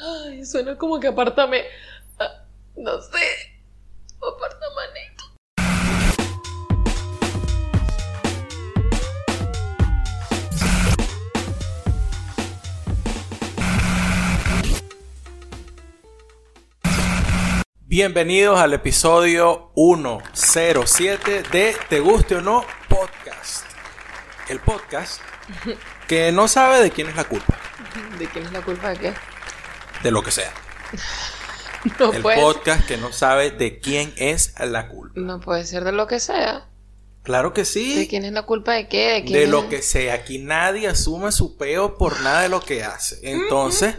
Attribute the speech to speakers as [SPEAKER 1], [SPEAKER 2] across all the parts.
[SPEAKER 1] Ay, suena como que apartame. ah, No sé.
[SPEAKER 2] Bienvenidos al episodio 107 de Te guste o no podcast. El podcast que no sabe de quién es la culpa,
[SPEAKER 1] ¿De quién es la culpa de qué?
[SPEAKER 2] de lo que sea.
[SPEAKER 1] No
[SPEAKER 2] El
[SPEAKER 1] puede,
[SPEAKER 2] podcast que no sabe de quién es la culpa.
[SPEAKER 1] no puede ser de lo que sea.
[SPEAKER 2] Claro que
[SPEAKER 1] ¿De
[SPEAKER 2] sí,
[SPEAKER 1] quién es la culpa de qué? ¿De, quién
[SPEAKER 2] de
[SPEAKER 1] es-
[SPEAKER 2] lo que sea. Aquí nadie asume su peo por nada de lo que hace. Entonces,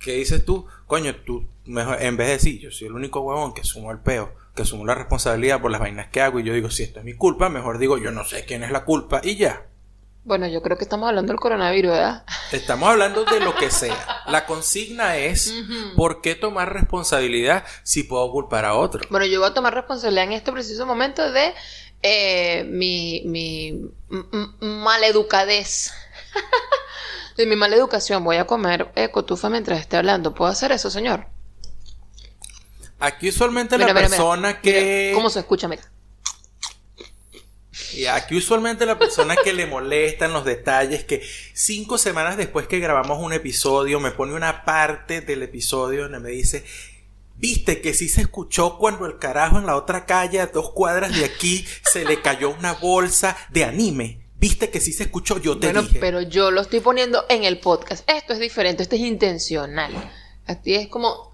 [SPEAKER 2] ¿qué dices tú? Coño, tú, mejor, en vez de decir, yo soy el único huevón que asumo el peo, que asumo la responsabilidad por las vainas que hago, y yo digo, si esto es mi culpa, mejor digo, yo no sé quién es la culpa, y ya.
[SPEAKER 1] Bueno, yo creo que estamos hablando del coronavirus, ¿verdad?
[SPEAKER 2] Estamos hablando de lo que sea. La consigna es, ¿por qué tomar responsabilidad si puedo culpar a otro?
[SPEAKER 1] Bueno, yo voy a tomar responsabilidad en este preciso momento de eh, mi, mi maleducadez. de mi maleducación. Voy a comer eh, cotufa mientras esté hablando. ¿Puedo hacer eso, señor?
[SPEAKER 2] Aquí usualmente
[SPEAKER 1] Mira,
[SPEAKER 2] la
[SPEAKER 1] mira, mira.
[SPEAKER 2] persona que...
[SPEAKER 1] ¿Cómo se escucha? Mira.
[SPEAKER 2] Y aquí usualmente la persona que le molestan los detalles, que cinco semanas después que grabamos un episodio, me pone una parte del episodio donde me dice, viste que sí se escuchó cuando el carajo en la otra calle, a dos cuadras de aquí, se le cayó una bolsa de anime. Viste que sí se escuchó, yo te
[SPEAKER 1] Bueno,
[SPEAKER 2] dije.
[SPEAKER 1] pero yo lo estoy poniendo en el podcast. Esto es diferente, esto es intencional. Así es como...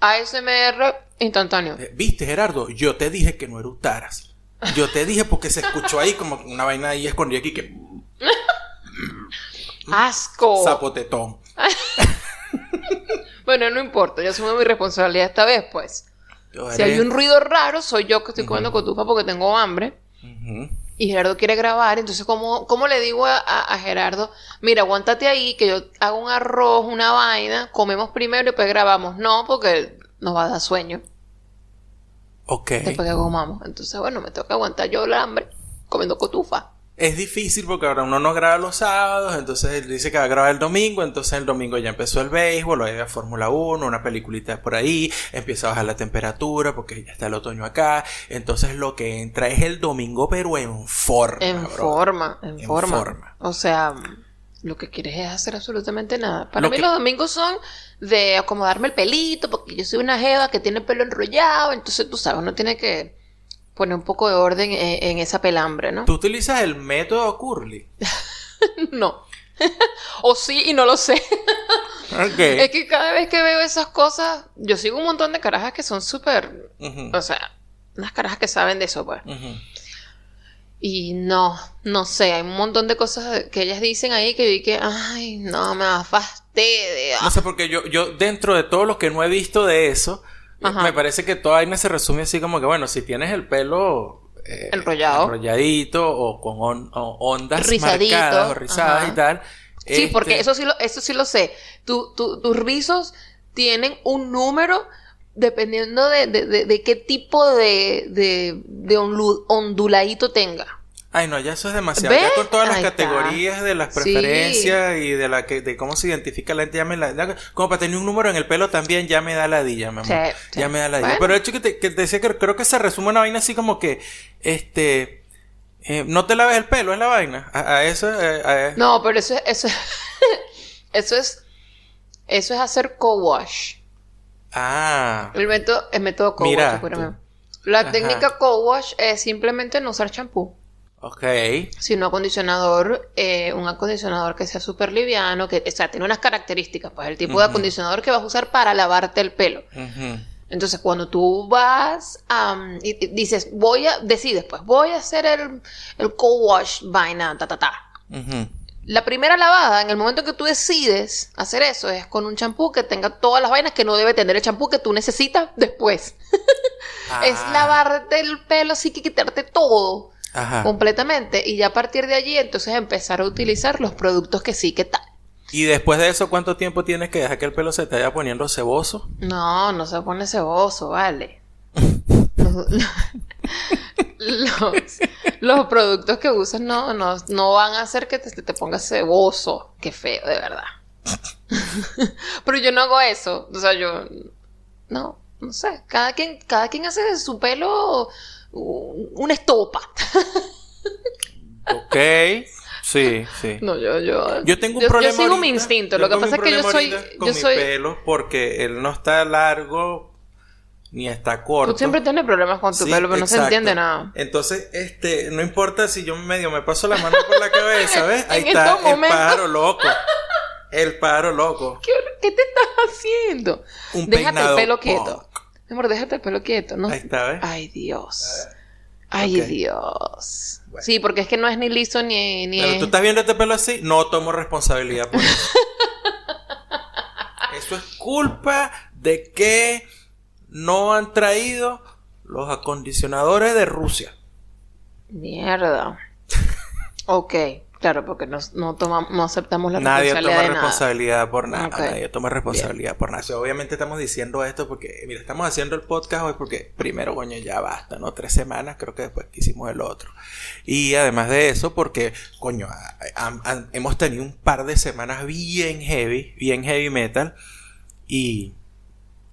[SPEAKER 1] ASMR instantáneo.
[SPEAKER 2] Eh, Viste, Gerardo, yo te dije que no eructaras. Yo te dije porque se escuchó ahí como una vaina ahí escondida aquí que
[SPEAKER 1] ¡Asco!
[SPEAKER 2] zapotetón.
[SPEAKER 1] Bueno, no importa, yo asumo mi responsabilidad esta vez, pues.
[SPEAKER 2] Yo
[SPEAKER 1] Si hay un ruido raro, soy yo que estoy comiendo cotufa porque tengo hambre.
[SPEAKER 2] Ujú.
[SPEAKER 1] Y Gerardo quiere grabar, entonces ¿cómo, cómo le digo a, Gerardo, mira, aguántate ahí, que yo hago un arroz, una vaina, comemos primero y después grabamos? No, porque nos va a dar sueño
[SPEAKER 2] Ok.
[SPEAKER 1] después que comamos. Entonces, bueno, me toca aguantar yo el hambre comiendo cotufa.
[SPEAKER 2] Es difícil porque ahora uno no graba los sábados, entonces él dice que va a grabar el domingo, entonces el domingo ya empezó el béisbol, hay la Fórmula 1, una peliculita por ahí, empieza a bajar la temperatura porque ya está el otoño acá, entonces lo que entra es el domingo pero en forma.
[SPEAKER 1] En
[SPEAKER 2] bro.
[SPEAKER 1] forma, en,
[SPEAKER 2] En
[SPEAKER 1] forma.
[SPEAKER 2] forma.
[SPEAKER 1] O sea, lo que quieres es hacer absolutamente nada. Para
[SPEAKER 2] Lo
[SPEAKER 1] mí
[SPEAKER 2] que-
[SPEAKER 1] los domingos son de acomodarme el pelito, porque yo soy una jeva que tiene el pelo enrollado, entonces tú sabes, uno tiene que poner un poco de orden en, en esa pelambre, ¿no?
[SPEAKER 2] Tú utilizas el método Curly.
[SPEAKER 1] No. o sí y no lo sé. Es que cada vez que veo esas cosas, yo sigo un montón de carajas que son súper, o sea, unas carajas que saben de eso, pues. Y no, no sé, hay un montón de cosas que ellas dicen ahí que yo dije, ay, no, me da fastidio.
[SPEAKER 2] No sé, porque yo, yo dentro de todo lo que no he visto de eso,
[SPEAKER 1] Ajá.
[SPEAKER 2] me parece que toda vaina se resume así como que, bueno, si tienes el pelo eh,
[SPEAKER 1] Enrollado.
[SPEAKER 2] enrolladito o con on- o ondas
[SPEAKER 1] Rizadito,
[SPEAKER 2] marcadas o rizadas
[SPEAKER 1] ajá.
[SPEAKER 2] y tal.
[SPEAKER 1] Sí,
[SPEAKER 2] este,
[SPEAKER 1] porque eso sí lo, eso sí lo sé. Tu- tu- tus rizos tienen un número dependiendo de, de- de- de qué tipo de, de, onduladito tenga.
[SPEAKER 2] Ay, no, ya eso es demasiado.
[SPEAKER 1] ¿Ves?
[SPEAKER 2] Ya con todas las
[SPEAKER 1] Ahí está.
[SPEAKER 2] categorías de las
[SPEAKER 1] Sí.
[SPEAKER 2] preferencias y de la que de cómo se identifica la gente, ya me la, ya- como para tener un número en el pelo también ya me da la dilla, mi amor.
[SPEAKER 1] Sí, sí.
[SPEAKER 2] Ya me da la dilla.
[SPEAKER 1] Bueno.
[SPEAKER 2] Pero el hecho que te, que te decía que creo que se resume una vaina así como que, este, eh, no te laves el pelo, es la vaina. A, a eso, eh, a-
[SPEAKER 1] No, pero eso, es- eso, eso es, eso es hacer co-wash.
[SPEAKER 2] Ah,
[SPEAKER 1] El método, el método co-wash. La
[SPEAKER 2] Ajá.
[SPEAKER 1] técnica co-wash es simplemente no usar champú.
[SPEAKER 2] Ok.
[SPEAKER 1] sino acondicionador, eh, un acondicionador que sea súper liviano, que, o sea, tiene unas características, pues el tipo de acondicionador que vas a usar para lavarte el pelo. Entonces, cuando tú vas y, y dices, voy a, decides, pues, voy a hacer el, el co-wash vaina, ta, ta, ta. La primera lavada, en el momento que tú decides hacer eso, es con un champú que tenga todas las vainas que no debe tener el champú que tú necesitas después. Es
[SPEAKER 2] Ah,
[SPEAKER 1] lavarte el pelo, así que quitarte todo
[SPEAKER 2] Ajá.
[SPEAKER 1] completamente y ya a partir de allí entonces empezar a utilizar los productos que sí que tal.
[SPEAKER 2] Y después de eso, ¿cuánto tiempo tienes que dejar que el pelo se te vaya poniendo ceboso?
[SPEAKER 1] No, no se pone ceboso, vale. los, los productos que usas no, no, no van a hacer que te, te pongas ceboso. Qué feo, de verdad. Pero yo no hago eso. O sea, yo. No, no sé. Cada quien, cada quien hace de su pelo una estopa.
[SPEAKER 2] Ok. Sí, sí.
[SPEAKER 1] No, yo, yo.
[SPEAKER 2] Yo tengo un
[SPEAKER 1] yo,
[SPEAKER 2] problema.
[SPEAKER 1] Yo sigo mi instinto. Lo que pasa es que yo soy.
[SPEAKER 2] con
[SPEAKER 1] Yo
[SPEAKER 2] mi
[SPEAKER 1] soy.
[SPEAKER 2] pelo porque él no está largo ni está corto.
[SPEAKER 1] Tú siempre tienes problemas con tu
[SPEAKER 2] Sí,
[SPEAKER 1] pelo, pero no se entiende nada.
[SPEAKER 2] Entonces, este, no importa si yo medio me paso la mano por la cabeza, ¿ves? Ahí está el pájaro loco. El pájaro loco.
[SPEAKER 1] ¿Qué, qué te estás haciendo?
[SPEAKER 2] Un
[SPEAKER 1] déjate el pelo quieto. Mi amor, déjate el pelo quieto. No,
[SPEAKER 2] Ahí está, ¿ves?
[SPEAKER 1] Ay, Dios. Ay. Dios.
[SPEAKER 2] Bueno.
[SPEAKER 1] Sí, porque es que no es ni liso ni, ni
[SPEAKER 2] Pero
[SPEAKER 1] es-
[SPEAKER 2] tú estás viendo este pelo así, no tomo responsabilidad por eso. eso es culpa de que no han traído los acondicionadores de Rusia.
[SPEAKER 1] Mierda. ok, claro, porque no, no, tomamos, no aceptamos la
[SPEAKER 2] Nadie
[SPEAKER 1] responsabilidad
[SPEAKER 2] toma
[SPEAKER 1] de nada.
[SPEAKER 2] responsabilidad por nada. Nadie toma responsabilidad por nada. O sea, obviamente estamos diciendo esto porque, mira, estamos haciendo el podcast hoy porque primero, coño, ya basta, ¿no? Tres semanas, creo que después que hicimos el otro. Y además de eso, porque, coño, a- a- a- hemos tenido un par de semanas bien heavy, bien heavy metal. Y,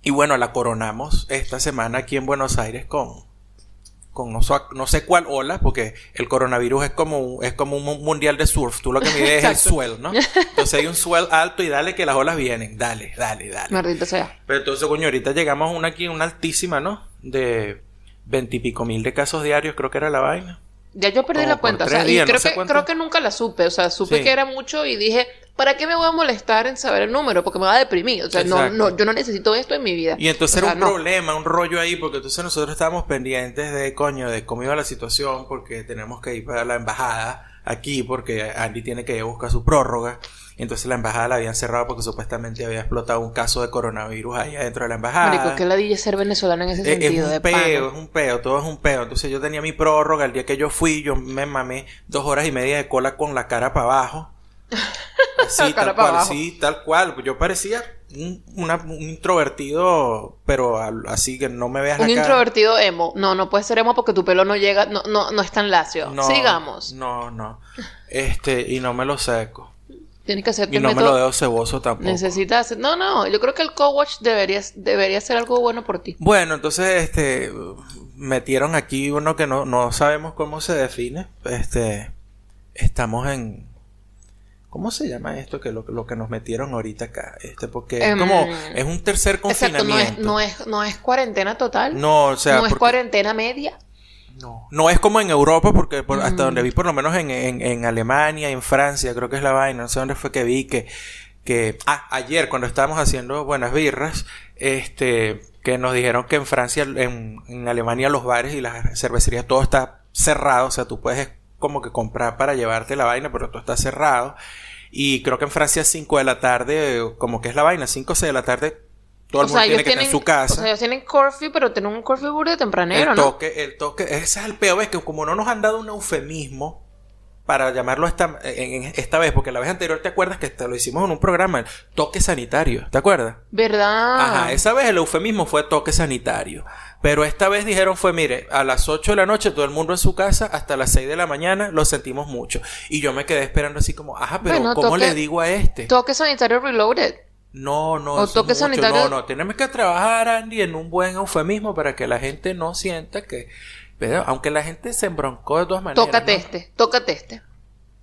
[SPEAKER 2] y bueno, la coronamos esta semana aquí en Buenos Aires con, con no, sé cuál ola, porque el coronavirus es como, un- es como un mu- mundial de surf. Tú lo que mides es el swell, ¿no? Entonces hay un swell alto y dale que las olas vienen. Dale, dale, dale.
[SPEAKER 1] Maldita sea.
[SPEAKER 2] Pero entonces, coño, ahorita llegamos a una aquí, una altísima, ¿no? De veintipico mil de casos diarios, creo que era la vaina.
[SPEAKER 1] Ya yo perdí
[SPEAKER 2] Como
[SPEAKER 1] la cuenta. O sea,
[SPEAKER 2] tres
[SPEAKER 1] y
[SPEAKER 2] días,
[SPEAKER 1] creo,
[SPEAKER 2] no sé
[SPEAKER 1] que,
[SPEAKER 2] cuánto.
[SPEAKER 1] creo que nunca la supe. O sea, supe
[SPEAKER 2] Sí.
[SPEAKER 1] que era mucho y dije, ¿para qué me voy a molestar en saber el número? Porque me va a deprimir. O sea, no, no, yo no necesito esto en mi vida.
[SPEAKER 2] Y entonces
[SPEAKER 1] O sea,
[SPEAKER 2] era un
[SPEAKER 1] no.
[SPEAKER 2] problema, un rollo ahí, porque entonces nosotros estábamos pendientes de, coño, de cómo iba la situación, porque tenemos que ir para la embajada aquí, porque Andy tiene que ir a buscar su prórroga. Entonces la embajada la habían cerrado porque supuestamente había explotado un caso de coronavirus ahí adentro de la embajada.
[SPEAKER 1] Marico, que ladilla ser venezolano en ese
[SPEAKER 2] Es, es
[SPEAKER 1] sentido.
[SPEAKER 2] un
[SPEAKER 1] de
[SPEAKER 2] peo, es un peo, todo es un peo. Entonces yo tenía mi prórroga, el día que yo fui, yo me mamé dos horas y media de cola con la cara para abajo.
[SPEAKER 1] Cara
[SPEAKER 2] tal cual,
[SPEAKER 1] abajo.
[SPEAKER 2] sí, tal cual. Yo parecía un, una- un introvertido, pero al- así que no me veas
[SPEAKER 1] Un
[SPEAKER 2] la cara.
[SPEAKER 1] introvertido emo. No, no puede ser emo porque tu pelo no llega, no, no, no es tan lacio.
[SPEAKER 2] No,
[SPEAKER 1] Sigamos.
[SPEAKER 2] No, no. Este, y no me lo seco.
[SPEAKER 1] Tienes que hacerte
[SPEAKER 2] Y no me lo dejo ceboso tampoco.
[SPEAKER 1] Necesitas No, no, yo creo que el co-watch debería, debería ser algo bueno por ti.
[SPEAKER 2] Bueno, entonces, este, metieron aquí uno que no, no sabemos cómo se define. Este, estamos en, ¿cómo se llama esto? Que lo, lo que nos metieron ahorita acá, este, porque es
[SPEAKER 1] Em,
[SPEAKER 2] como, es un tercer
[SPEAKER 1] Exacto, no es,
[SPEAKER 2] confinamiento.
[SPEAKER 1] no es, no es cuarentena total.
[SPEAKER 2] No, o sea,
[SPEAKER 1] no es cuarentena media.
[SPEAKER 2] no, no es como en Europa, porque por- hasta
[SPEAKER 1] Mm.
[SPEAKER 2] donde vi, por lo menos en, en, en Alemania, en Francia, creo que es la vaina, no sé dónde fue que vi que, que, ah, ayer cuando estábamos haciendo buenas birras, este, que nos dijeron que en Francia, en, en Alemania los bares y las cervecerías todo está cerrado, o sea, tú puedes como que comprar para llevarte la vaina, pero todo está cerrado. Y creo que en Francia 5 de la tarde, como que es la vaina, 5 o 6 de la tarde, todo el
[SPEAKER 1] o
[SPEAKER 2] mundo
[SPEAKER 1] sea,
[SPEAKER 2] tiene que estar
[SPEAKER 1] tienen,
[SPEAKER 2] en su casa
[SPEAKER 1] o sea, ellos tienen curfew, pero tienen un curfew burda tempranero,
[SPEAKER 2] el
[SPEAKER 1] ¿no?
[SPEAKER 2] toque, el toque, ese es el peor, ves que como no nos han dado un eufemismo para llamarlo esta, en, en esta vez, porque la vez anterior te acuerdas que te lo hicimos en un programa, el toque sanitario, ¿te acuerdas?
[SPEAKER 1] ¿Verdad?
[SPEAKER 2] Ajá, esa vez el eufemismo fue toque sanitario. Pero esta vez dijeron fue, mire, a las 8 de la noche todo el mundo en su casa, hasta las 6 de la mañana lo sentimos mucho. Y yo me quedé esperando así como, ajá, pero
[SPEAKER 1] Bueno,
[SPEAKER 2] ¿cómo
[SPEAKER 1] toque-
[SPEAKER 2] le digo a este?
[SPEAKER 1] Toque sanitario reloaded.
[SPEAKER 2] No, no,
[SPEAKER 1] O toque sanitario-
[SPEAKER 2] No, no, tenemos que trabajar, Andy, en un buen eufemismo para que la gente no sienta que. pero, aunque la gente se embroncó de todas maneras.
[SPEAKER 1] Tócate
[SPEAKER 2] ¿no?
[SPEAKER 1] este, tócate este.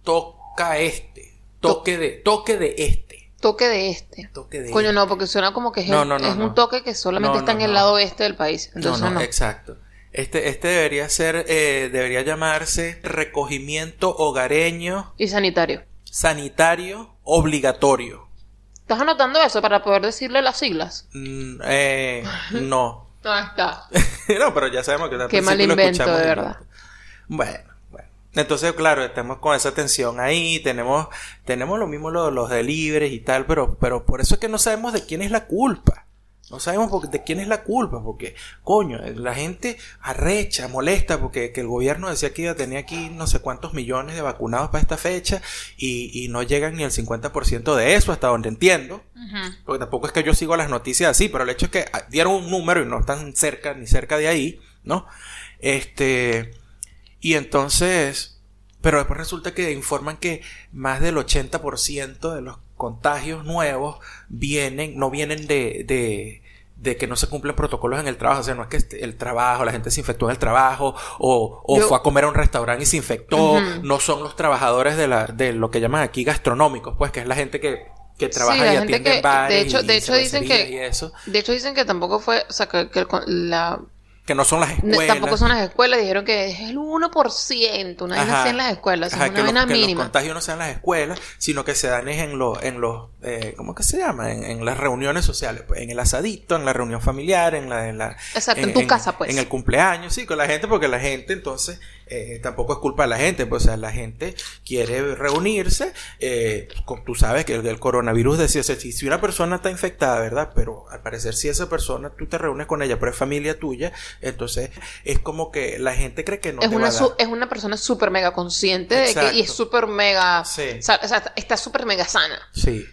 [SPEAKER 2] Toca este. Toque de, toque de este.
[SPEAKER 1] Toque de este.
[SPEAKER 2] Toque de
[SPEAKER 1] Coño,
[SPEAKER 2] este.
[SPEAKER 1] no, porque suena como que es,
[SPEAKER 2] No, no, no, no.
[SPEAKER 1] un toque que solamente
[SPEAKER 2] No,
[SPEAKER 1] está
[SPEAKER 2] no,
[SPEAKER 1] en el
[SPEAKER 2] no.
[SPEAKER 1] lado este del país.
[SPEAKER 2] No,
[SPEAKER 1] Entonces
[SPEAKER 2] no,
[SPEAKER 1] no.
[SPEAKER 2] exacto. Este, este debería ser, eh, debería llamarse recogimiento hogareño
[SPEAKER 1] Y sanitario.
[SPEAKER 2] sanitario obligatorio.
[SPEAKER 1] ¿Estás anotando eso para poder decirle las siglas?
[SPEAKER 2] Mm, eh, no.
[SPEAKER 1] Ahí está.
[SPEAKER 2] no, pero ya sabemos que
[SPEAKER 1] Qué mal invento, de verdad.
[SPEAKER 2] Bueno. Entonces, claro, estamos con esa tensión ahí, tenemos, tenemos lo mismo los, los deliveries y tal, pero, pero por eso es que no sabemos de quién es la culpa. No sabemos por- de quién es la culpa, porque, coño, la gente arrecha, molesta, porque que el gobierno decía que iba a tener aquí no sé cuántos millones de vacunados para esta fecha y, y no llegan ni el 50% de eso, hasta donde entiendo. Porque tampoco es que yo sigo las noticias así, pero el hecho es que ah, dieron un número y no están cerca ni cerca de ahí, ¿no? Este, Y entonces, pero después resulta que informan que más del 80% de los contagios nuevos vienen, no vienen de, de, de que no se cumplen protocolos en el trabajo. O sea, no es que el trabajo, la gente se infectó en el trabajo o, o
[SPEAKER 1] Yo-
[SPEAKER 2] fue a comer a un restaurante y se infectó. No son los trabajadores de, la, de lo que llaman aquí gastronómicos, pues que es la gente que, que trabaja y atiende
[SPEAKER 1] que-
[SPEAKER 2] bares.
[SPEAKER 1] de hecho-
[SPEAKER 2] y
[SPEAKER 1] de hecho dicen que-
[SPEAKER 2] y eso,
[SPEAKER 1] De hecho, dicen que tampoco fue, o sea, que, que el la,
[SPEAKER 2] que no son las
[SPEAKER 1] no-
[SPEAKER 2] escuelas.
[SPEAKER 1] tampoco son las escuelas, dijeron que es el 1%, una vez así en las escuelas,
[SPEAKER 2] Ajá,
[SPEAKER 1] es
[SPEAKER 2] que
[SPEAKER 1] una
[SPEAKER 2] los,
[SPEAKER 1] vaina
[SPEAKER 2] que los
[SPEAKER 1] mínima.
[SPEAKER 2] contagios no sean en las escuelas, sino que se dan es en los, en los, eh, ¿cómo que se llama? En, en las reuniones sociales, pues, en el asadito, en la reunión familiar, en la, en la,
[SPEAKER 1] Exacto, en tu casa, pues.
[SPEAKER 2] En el cumpleaños, sí, con la gente, porque la gente, entonces, eh, tampoco es culpa de la gente, pues, o sea, la gente quiere reunirse, eh, con- tú sabes que el, el coronavirus decía, o sea, si, si una persona está infectada, ¿verdad? Pero al parecer si esa persona, tú te reúnes con ella, pero es familia tuya, entonces es como que la gente cree que no
[SPEAKER 1] es,
[SPEAKER 2] te va
[SPEAKER 1] una
[SPEAKER 2] a dar.
[SPEAKER 1] es una persona súper mega consciente de que, y es súper mega,
[SPEAKER 2] Sí.
[SPEAKER 1] o sea, está súper mega sana.
[SPEAKER 2] Sí.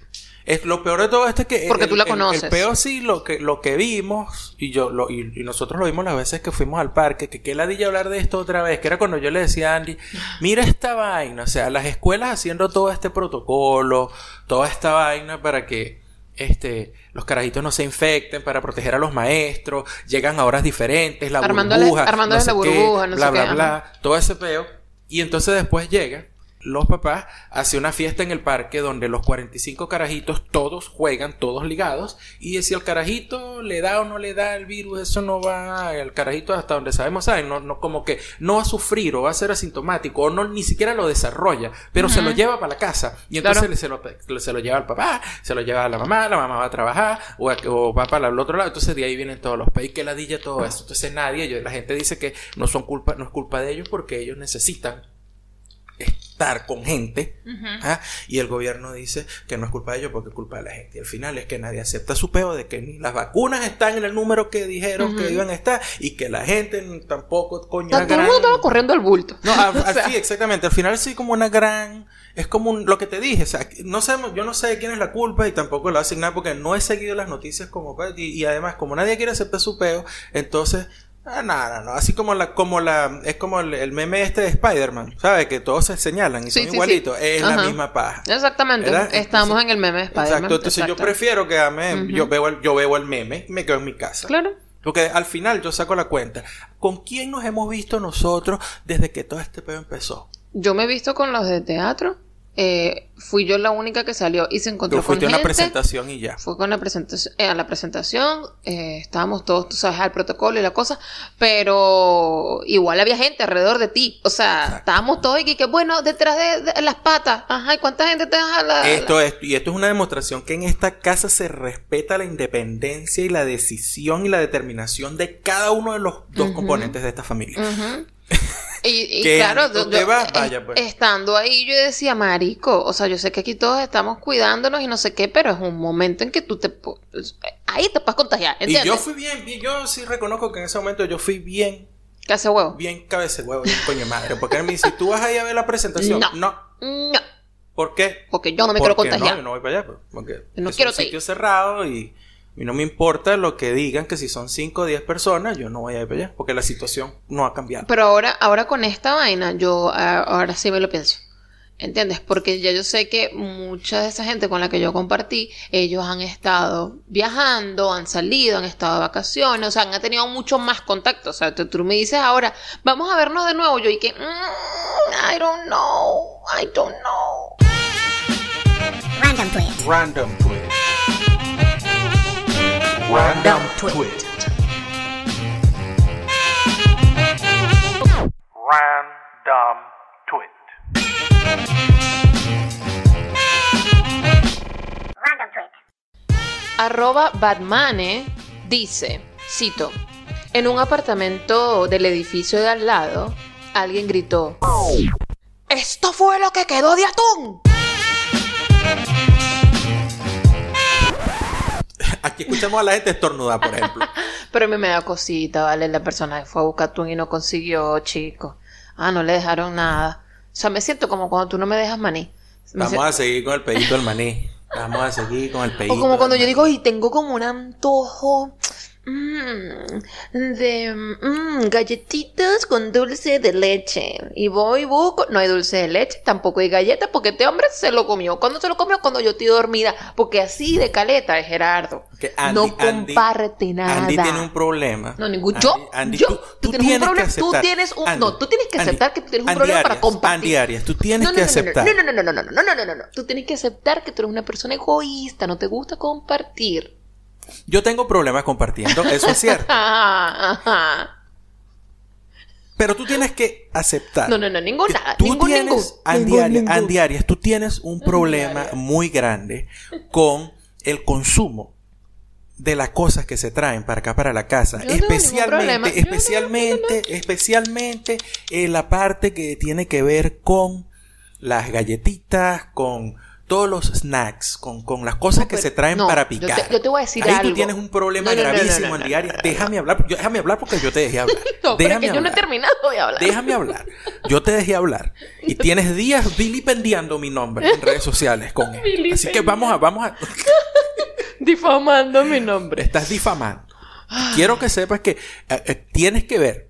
[SPEAKER 2] Es, lo peor de todo esto es que
[SPEAKER 1] Porque
[SPEAKER 2] el-
[SPEAKER 1] tú la
[SPEAKER 2] el-
[SPEAKER 1] conoces.
[SPEAKER 2] El, peor sí lo que lo que vimos y yo lo, y, y nosotros lo vimos las veces que fuimos al parque, que qué ladilla hablar de esto otra vez, que era cuando yo le decía a Andy, mira esta vaina, o sea, las escuelas haciendo todo este protocolo, toda esta vaina para que este los carajitos no se infecten para proteger a los maestros, llegan a horas diferentes, la burbuja,
[SPEAKER 1] armándoles
[SPEAKER 2] no
[SPEAKER 1] la
[SPEAKER 2] qué,
[SPEAKER 1] burbuja, no
[SPEAKER 2] bla
[SPEAKER 1] sé
[SPEAKER 2] bla
[SPEAKER 1] qué,
[SPEAKER 2] bla, todo ese peo y entonces después llega los papás hacen una fiesta en el parque donde los 45 carajitos todos juegan, todos ligados, y si el carajito le da o no le da el virus, eso no va, el carajito hasta donde sabemos, ¿saben? No, no, como que no va a sufrir o va a ser asintomático o no ni siquiera lo desarrolla, pero se lo lleva para la casa y entonces
[SPEAKER 1] Claro.
[SPEAKER 2] se, lo, se lo lleva al papá, se lo lleva a la mamá, la mamá va a trabajar o, a- o va para el otro lado, entonces de ahí vienen todos los pais que ladilla todo eso, entonces nadie, yo- la gente dice que no son culpa, no es culpa de ellos porque ellos necesitan estar con gente ¿ah? y el gobierno dice que no es culpa de ellos porque es culpa de la gente y al final es que nadie acepta su peo de que ni las vacunas están en el número que dijeron que iban a estar y que la gente tampoco coño
[SPEAKER 1] Todo el mundo estaba corriendo al bulto.
[SPEAKER 2] no, al- al- sí, exactamente. Al final sí como una gran... Es como un- lo que te dije, o sea, no sabemos, yo no sé quién es la culpa y tampoco la asignar porque no he seguido las noticias como y, y además como nadie quiere aceptar su peo, entonces ah, no, no, no, así como la como la es como el, el meme este de Spider-Man, ¿sabes? Que todos se señalan y
[SPEAKER 1] Sí,
[SPEAKER 2] son
[SPEAKER 1] sí, sí.
[SPEAKER 2] igualitos, es la misma paja.
[SPEAKER 1] Exactamente.
[SPEAKER 2] ¿Verdad?
[SPEAKER 1] Estamos
[SPEAKER 2] Entonces-
[SPEAKER 1] en el meme de Spider-Man.
[SPEAKER 2] Exacto, entonces yo prefiero quedarme,
[SPEAKER 1] Ujú.
[SPEAKER 2] yo veo el, yo veo el meme y me quedo en mi casa.
[SPEAKER 1] Claro.
[SPEAKER 2] Porque al final yo saco la cuenta. ¿Con quién nos hemos visto nosotros desde que todo este peo empezó?
[SPEAKER 1] Yo me he visto con los de teatro. Eh, fui yo la única que salió y se encontró
[SPEAKER 2] Tú fuiste
[SPEAKER 1] con
[SPEAKER 2] a una
[SPEAKER 1] gente.
[SPEAKER 2] presentación y ya.
[SPEAKER 1] Fue con la presentación, eh, a la presentación, eh, estábamos todos, tú sabes, al protocolo y la cosa, pero igual había gente alrededor de ti, o sea,
[SPEAKER 2] Exacto.
[SPEAKER 1] estábamos todos y que bueno, detrás de, de las patas, ajá, ¿y cuánta gente te deja la,
[SPEAKER 2] Esto es, y esto es una demostración que en esta casa se respeta la independencia y la decisión y la determinación de cada uno de los dos
[SPEAKER 1] Ujú.
[SPEAKER 2] componentes de esta familia.
[SPEAKER 1] Ujú. Y, y
[SPEAKER 2] Que
[SPEAKER 1] claro,
[SPEAKER 2] tú
[SPEAKER 1] yo-
[SPEAKER 2] te
[SPEAKER 1] yo,
[SPEAKER 2] vas, vaya, pues.
[SPEAKER 1] estando ahí yo decía, marico, o sea, yo sé que aquí todos estamos cuidándonos y no sé qué, pero es un momento en que tú te... Ahí te puedes contagiar,
[SPEAKER 2] Y
[SPEAKER 1] ¿entiendes?
[SPEAKER 2] yo fui bien, yo sí reconozco que en ese momento yo fui bien,
[SPEAKER 1] ¿Qué hace huevo?
[SPEAKER 2] bien cabeza huevo, bien coño madre. Porque él me dice, ¿tú vas ahí a ver la presentación?
[SPEAKER 1] No.
[SPEAKER 2] No.
[SPEAKER 1] No,
[SPEAKER 2] ¿Por qué?
[SPEAKER 1] porque yo no me quiero contagiar.
[SPEAKER 2] No, yo no voy para allá, pues, porque
[SPEAKER 1] no
[SPEAKER 2] es
[SPEAKER 1] quiero
[SPEAKER 2] un
[SPEAKER 1] ir.
[SPEAKER 2] sitio cerrado y, y no me importa lo que digan, que si son 5 o 10 personas, yo no voy a ir para allá, porque la situación no ha cambiado.
[SPEAKER 1] Pero ahora, ahora con esta vaina, yo ah, ahora sí me lo pienso. ¿Entiendes? Porque ya yo sé que mucha de esa gente con la que yo compartí, ellos han estado viajando, han salido, han estado de vacaciones, o sea, han tenido mucho más contacto. O sea, tú, tú me dices ahora, vamos a vernos de nuevo. Yo y que, "Mm, I don't know, I don't know.
[SPEAKER 3] Random twist.
[SPEAKER 2] Random tweet. Random tweet. Random tweet.
[SPEAKER 3] Random twist.
[SPEAKER 1] Arroba Batmane dice, cito, en un apartamento del edificio de al lado, alguien gritó, ¡Esto fue lo que quedó de atún!
[SPEAKER 2] Aquí escuchamos a la gente estornudar, por ejemplo.
[SPEAKER 1] Pero a mí me da cosita, ¿vale? La persona que fue a buscar atún y no consiguió, chico. Ah, no le dejaron nada. O sea, me siento como cuando tú no me dejas maní. Me
[SPEAKER 2] Vamos a seguir con el pedito del maní. Vamos a seguir con el pedito.
[SPEAKER 1] O como cuando yo
[SPEAKER 2] maní.
[SPEAKER 1] digo, y tengo como un antojo mm, de mm, galletitas con dulce de leche. Y voy busco, no hay dulce de leche, tampoco hay galleta, porque este hombre se lo comió. ¿Cuándo se lo comió? Cuando yo estoy dormida, porque así de caleta es Gerardo.
[SPEAKER 2] Que Andy-
[SPEAKER 1] no
[SPEAKER 2] Andy-
[SPEAKER 1] comparte nada.
[SPEAKER 2] Andy tiene un problema.
[SPEAKER 1] No, ningún.
[SPEAKER 2] Andy-
[SPEAKER 1] yo,
[SPEAKER 2] Andy,
[SPEAKER 1] yo,
[SPEAKER 2] tú, tú
[SPEAKER 1] tienes un problema. Tú tienes un. No, tú tienes que aceptar que tú tienes un problema para
[SPEAKER 2] Arias,
[SPEAKER 1] compartir.
[SPEAKER 2] Andy Arias, tú tienes
[SPEAKER 1] No, no,
[SPEAKER 2] que
[SPEAKER 1] no, no, no,
[SPEAKER 2] aceptar.
[SPEAKER 1] No, no, no, no, no, no, no, no, no, no, no. Tú tienes que aceptar que tú eres una persona egoísta, no te gusta compartir.
[SPEAKER 2] Yo tengo problemas compartiendo, eso es cierto. Pero tú tienes que aceptar.
[SPEAKER 1] No, no, no, nada,
[SPEAKER 2] Tú
[SPEAKER 1] ningún,
[SPEAKER 2] tienes,
[SPEAKER 1] ningún,
[SPEAKER 2] Andy,
[SPEAKER 1] ningún,
[SPEAKER 2] Arias,
[SPEAKER 1] ningún.
[SPEAKER 2] Andy Arias, tú tienes un problema muy grande con el consumo de las cosas que se traen para acá, para la casa.
[SPEAKER 1] Yo no
[SPEAKER 2] especialmente,
[SPEAKER 1] no-
[SPEAKER 2] especialmente, especialmente en la parte que tiene que ver con las galletitas, con todos los snacks, con, con las cosas
[SPEAKER 1] No,
[SPEAKER 2] que se traen
[SPEAKER 1] no,
[SPEAKER 2] para
[SPEAKER 1] yo te-
[SPEAKER 2] picar.
[SPEAKER 1] yo te voy a decir
[SPEAKER 2] Ahí
[SPEAKER 1] algo.
[SPEAKER 2] tú tienes un problema
[SPEAKER 1] No,
[SPEAKER 2] gravísimo,
[SPEAKER 1] no, no.
[SPEAKER 2] Déjame hablar, yo- déjame hablar porque yo te dejé hablar.
[SPEAKER 1] No, yo no he terminado de hablar.
[SPEAKER 2] Déjame hablar. Yo te dejé hablar. Y tienes días vilipendiando mi nombre en redes sociales con él. Así que vamos a, vamos a.
[SPEAKER 1] Difamando mi nombre.
[SPEAKER 2] Estás difamando. Quiero que sepas que eh, eh, tienes que ver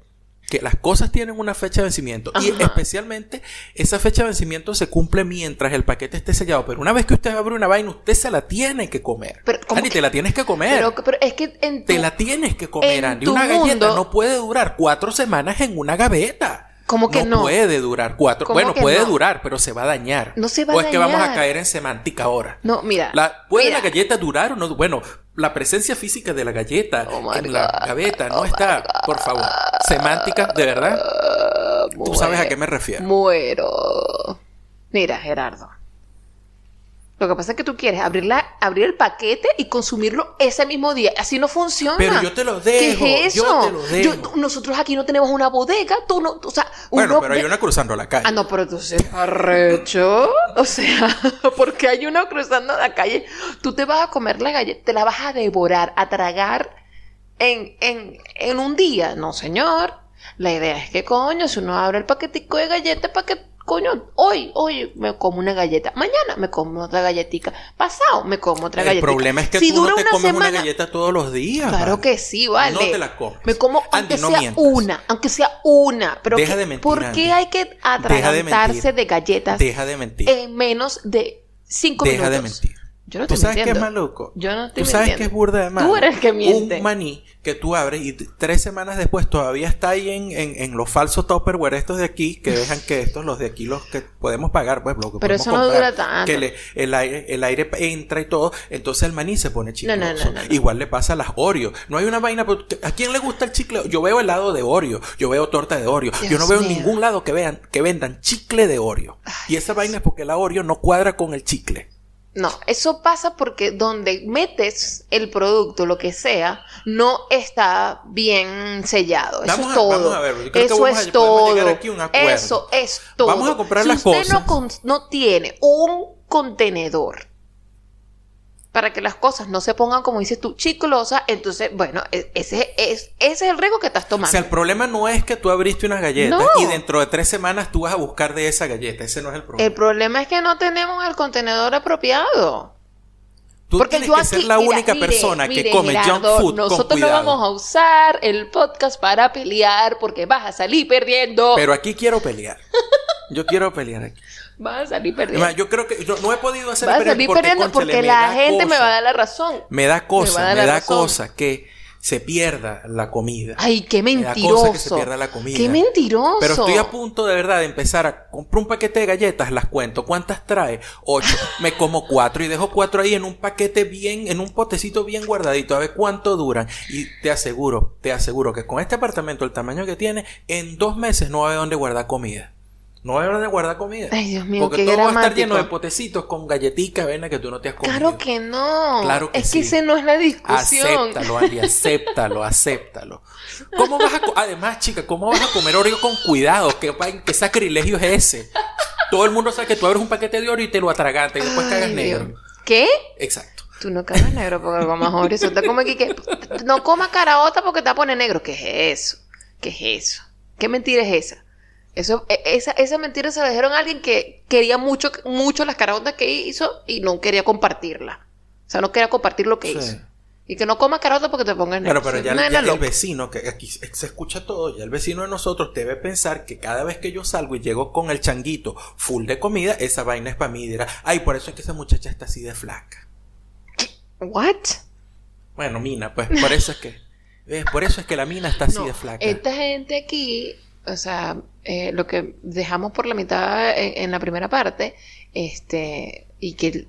[SPEAKER 2] que las cosas tienen una fecha de vencimiento. Y especialmente esa fecha de vencimiento se cumple mientras el paquete esté sellado. Pero una vez que usted abre una vaina, usted se la tiene que comer.
[SPEAKER 1] Pero, ¿cómo
[SPEAKER 2] Andy,
[SPEAKER 1] que-
[SPEAKER 2] te la tienes que comer.
[SPEAKER 1] Pero, pero es que en tu,
[SPEAKER 2] te la tienes que comer, Andy.
[SPEAKER 1] tu
[SPEAKER 2] Una galleta
[SPEAKER 1] mundo-
[SPEAKER 2] no puede durar cuatro semanas en una gaveta.
[SPEAKER 1] ¿Cómo que no?
[SPEAKER 2] puede durar cuatro.
[SPEAKER 1] ¿Cómo
[SPEAKER 2] Bueno, puede
[SPEAKER 1] no?
[SPEAKER 2] durar, pero se va a dañar.
[SPEAKER 1] No se va a
[SPEAKER 2] O es que vamos a
[SPEAKER 1] dañar.
[SPEAKER 2] caer en semántica ahora.
[SPEAKER 1] No, mira.
[SPEAKER 2] La, ¿Puede
[SPEAKER 1] mira.
[SPEAKER 2] la galleta durar o no? Bueno, la presencia física de la galleta
[SPEAKER 1] Oh
[SPEAKER 2] en la gaveta no
[SPEAKER 1] Oh
[SPEAKER 2] está, por favor. Semántica, ¿de verdad?
[SPEAKER 1] Ah,
[SPEAKER 2] Tú sabes a
[SPEAKER 1] muero.
[SPEAKER 2] qué me refiero.
[SPEAKER 1] Muero. Mira, Gerardo. Lo que pasa es que tú quieres abrir, la- abrir el paquete y consumirlo ese mismo día. Así no funciona.
[SPEAKER 2] Pero yo te lo
[SPEAKER 1] ¿Qué
[SPEAKER 2] dejo,
[SPEAKER 1] es
[SPEAKER 2] yo
[SPEAKER 1] eso?
[SPEAKER 2] te lo dejo.
[SPEAKER 1] Yo- nosotros aquí no tenemos una bodega. Tú no, o sea,
[SPEAKER 2] Bueno,
[SPEAKER 1] uno
[SPEAKER 2] pero hay una cruzando la calle.
[SPEAKER 1] Ah, no, pero tú seas arrecho. O sea, porque hay uno cruzando la calle. Tú te vas a comer la galleta, te la vas a devorar, a tragar en, en, en un día. No, señor. La idea es que, coño, si uno abre el paquetico de galletas, para que, coño, hoy, hoy me como una galleta. Mañana me como otra galletica. Pasado me como otra
[SPEAKER 2] el
[SPEAKER 1] galletita.
[SPEAKER 2] problema es que
[SPEAKER 1] Si
[SPEAKER 2] tú no
[SPEAKER 1] dura
[SPEAKER 2] te
[SPEAKER 1] una
[SPEAKER 2] comes una
[SPEAKER 1] semana-
[SPEAKER 2] galleta todos los días.
[SPEAKER 1] Claro
[SPEAKER 2] vale.
[SPEAKER 1] que sí, vale.
[SPEAKER 2] No te la comes.
[SPEAKER 1] Me como aunque
[SPEAKER 2] no
[SPEAKER 1] sea una, aunque sea una. Pero
[SPEAKER 2] Deja
[SPEAKER 1] que-
[SPEAKER 2] de mentir,
[SPEAKER 1] ¿por
[SPEAKER 2] Andy.
[SPEAKER 1] qué hay que
[SPEAKER 2] Deja de
[SPEAKER 1] atragantarse de galletas
[SPEAKER 2] Deja de mentir.
[SPEAKER 1] en menos de cinco
[SPEAKER 2] Deja de
[SPEAKER 1] minutos?
[SPEAKER 2] mentir.
[SPEAKER 1] Yo no
[SPEAKER 2] ¿Tú
[SPEAKER 1] estoy
[SPEAKER 2] sabes qué es
[SPEAKER 1] mintiendo.
[SPEAKER 2] maluco?
[SPEAKER 1] Yo no estoy
[SPEAKER 2] Tú sabes que es burda de.
[SPEAKER 1] Tú eres el que miente.
[SPEAKER 2] Un maní que tú abres y tres semanas después todavía está ahí en, en, en los falsos Tupperware estos de aquí, que dejan que estos, los de aquí, los que podemos pagar, pues lo que
[SPEAKER 1] Pero eso no
[SPEAKER 2] comprar,
[SPEAKER 1] dura tanto.
[SPEAKER 2] Que le- el, aire, el aire entra y todo, entonces el maní se pone chicloso.
[SPEAKER 1] No, no, no.
[SPEAKER 2] Igual le pasa a las Oreo. No hay una vaina, porque- ¿a quién le gusta el chicle? Yo veo helado de Oreo, yo veo torta de Oreo, yo no veo en ningún lado que vean, que vendan chicle de Oreo. y esa vaina es porque la Oreo no cuadra con el chicle.
[SPEAKER 1] No, eso pasa porque donde metes el producto, lo que sea, no está bien sellado. Eso es
[SPEAKER 2] a-
[SPEAKER 1] todo.
[SPEAKER 2] vamos a ver, yo creo que
[SPEAKER 1] Eso es todo.
[SPEAKER 2] llegar aquí a un acuerdo.
[SPEAKER 1] Eso es todo.
[SPEAKER 2] Vamos a comprar
[SPEAKER 1] si
[SPEAKER 2] las
[SPEAKER 1] usted
[SPEAKER 2] cosas.
[SPEAKER 1] No, no tiene un contenedor para que las cosas no se pongan, como dices tú, chiclosas, entonces, bueno, e- ese es, ese es el riesgo que estás
[SPEAKER 2] O
[SPEAKER 1] tomando.
[SPEAKER 2] sea, el problema no es que tú abriste unas galletas
[SPEAKER 1] No.
[SPEAKER 2] y dentro de tres semanas tú vas a buscar de esa galleta. Ese no es el problema.
[SPEAKER 1] el problema es que no tenemos el contenedor apropiado.
[SPEAKER 2] tú
[SPEAKER 1] Porque
[SPEAKER 2] tienes
[SPEAKER 1] yo
[SPEAKER 2] que
[SPEAKER 1] aquí,
[SPEAKER 2] ser la
[SPEAKER 1] mira,
[SPEAKER 2] única
[SPEAKER 1] mire,
[SPEAKER 2] persona que come
[SPEAKER 1] Gerardo,
[SPEAKER 2] junk food
[SPEAKER 1] Nosotros
[SPEAKER 2] con
[SPEAKER 1] no vamos a usar el podcast para pelear porque vas a salir perdiendo.
[SPEAKER 2] Pero aquí quiero pelear. Yo quiero pelear aquí.
[SPEAKER 1] vas a salir perdiendo.
[SPEAKER 2] Además, yo creo que yo no he podido hacer
[SPEAKER 1] vas a salir
[SPEAKER 2] porque,
[SPEAKER 1] perdiendo porque la gente me va a dar la razón.
[SPEAKER 2] Me da cosa,
[SPEAKER 1] me
[SPEAKER 2] da
[SPEAKER 1] razón.
[SPEAKER 2] cosa que se pierda la comida.
[SPEAKER 1] Ay, qué
[SPEAKER 2] Me da cosa
[SPEAKER 1] mentiroso.
[SPEAKER 2] que se pierda la comida.
[SPEAKER 1] Qué mentiroso.
[SPEAKER 2] Pero estoy a punto de verdad de empezar a comprar un paquete de galletas, las cuento. ¿Cuántas trae? Ocho. Me como cuatro y dejo cuatro ahí en un paquete bien, en un potecito bien guardadito, a ver cuánto duran. Y te aseguro, te aseguro que con este apartamento, el tamaño que tiene, en dos meses no va a haber dónde guardar comida. No va a haber dónde guardar comida.
[SPEAKER 1] Ay, Dios mío,
[SPEAKER 2] Porque
[SPEAKER 1] qué
[SPEAKER 2] todo va a estar lleno de potecitos con galletitas, vena que tú no te has comido.
[SPEAKER 1] Claro que no.
[SPEAKER 2] Claro que
[SPEAKER 1] es
[SPEAKER 2] sí.
[SPEAKER 1] que ese no es la discusión.
[SPEAKER 2] Acéptalo, Andy, acéptalo, acéptalo. ¿Cómo vas a Además, chica, ¿cómo vas a comer Oreo con cuidado? ¿Qué, va- qué sacrilegio es ese? Todo el mundo sabe que tú abres un paquete de Oreo y te lo atragantas y después cagas
[SPEAKER 1] Ay,
[SPEAKER 2] negro.
[SPEAKER 1] Dios. ¿Qué?
[SPEAKER 2] Exacto.
[SPEAKER 1] Tú no cagas negro porque comas Oreo. Eso como aquí que no comas caraota porque te pone negro. ¿Qué es eso? ¿Qué es eso? ¿Qué mentira es esa? Eso, e- esa, esa mentira se la dijeron a alguien que quería mucho, mucho las caraotas que hizo y no quería compartirla. O sea, no quería compartir lo que
[SPEAKER 2] Sí.
[SPEAKER 1] hizo. Y que no comas carota porque te
[SPEAKER 2] Claro,
[SPEAKER 1] nervioso.
[SPEAKER 2] pero ya, ya
[SPEAKER 1] vaina
[SPEAKER 2] el vecino, que aquí se escucha todo, ya el vecino de nosotros debe pensar que cada vez que yo salgo y llego con el changuito full de comida, esa vaina es para mí y dirá, ay, por eso es que esa muchacha está así de flaca.
[SPEAKER 1] ¿What?
[SPEAKER 2] Bueno, Mina, pues por eso es que, eh, por eso es que la Mina está así
[SPEAKER 1] No,
[SPEAKER 2] de flaca.
[SPEAKER 1] Esta gente aquí, o sea, eh, lo que dejamos por la mitad en, en la primera parte, este, y que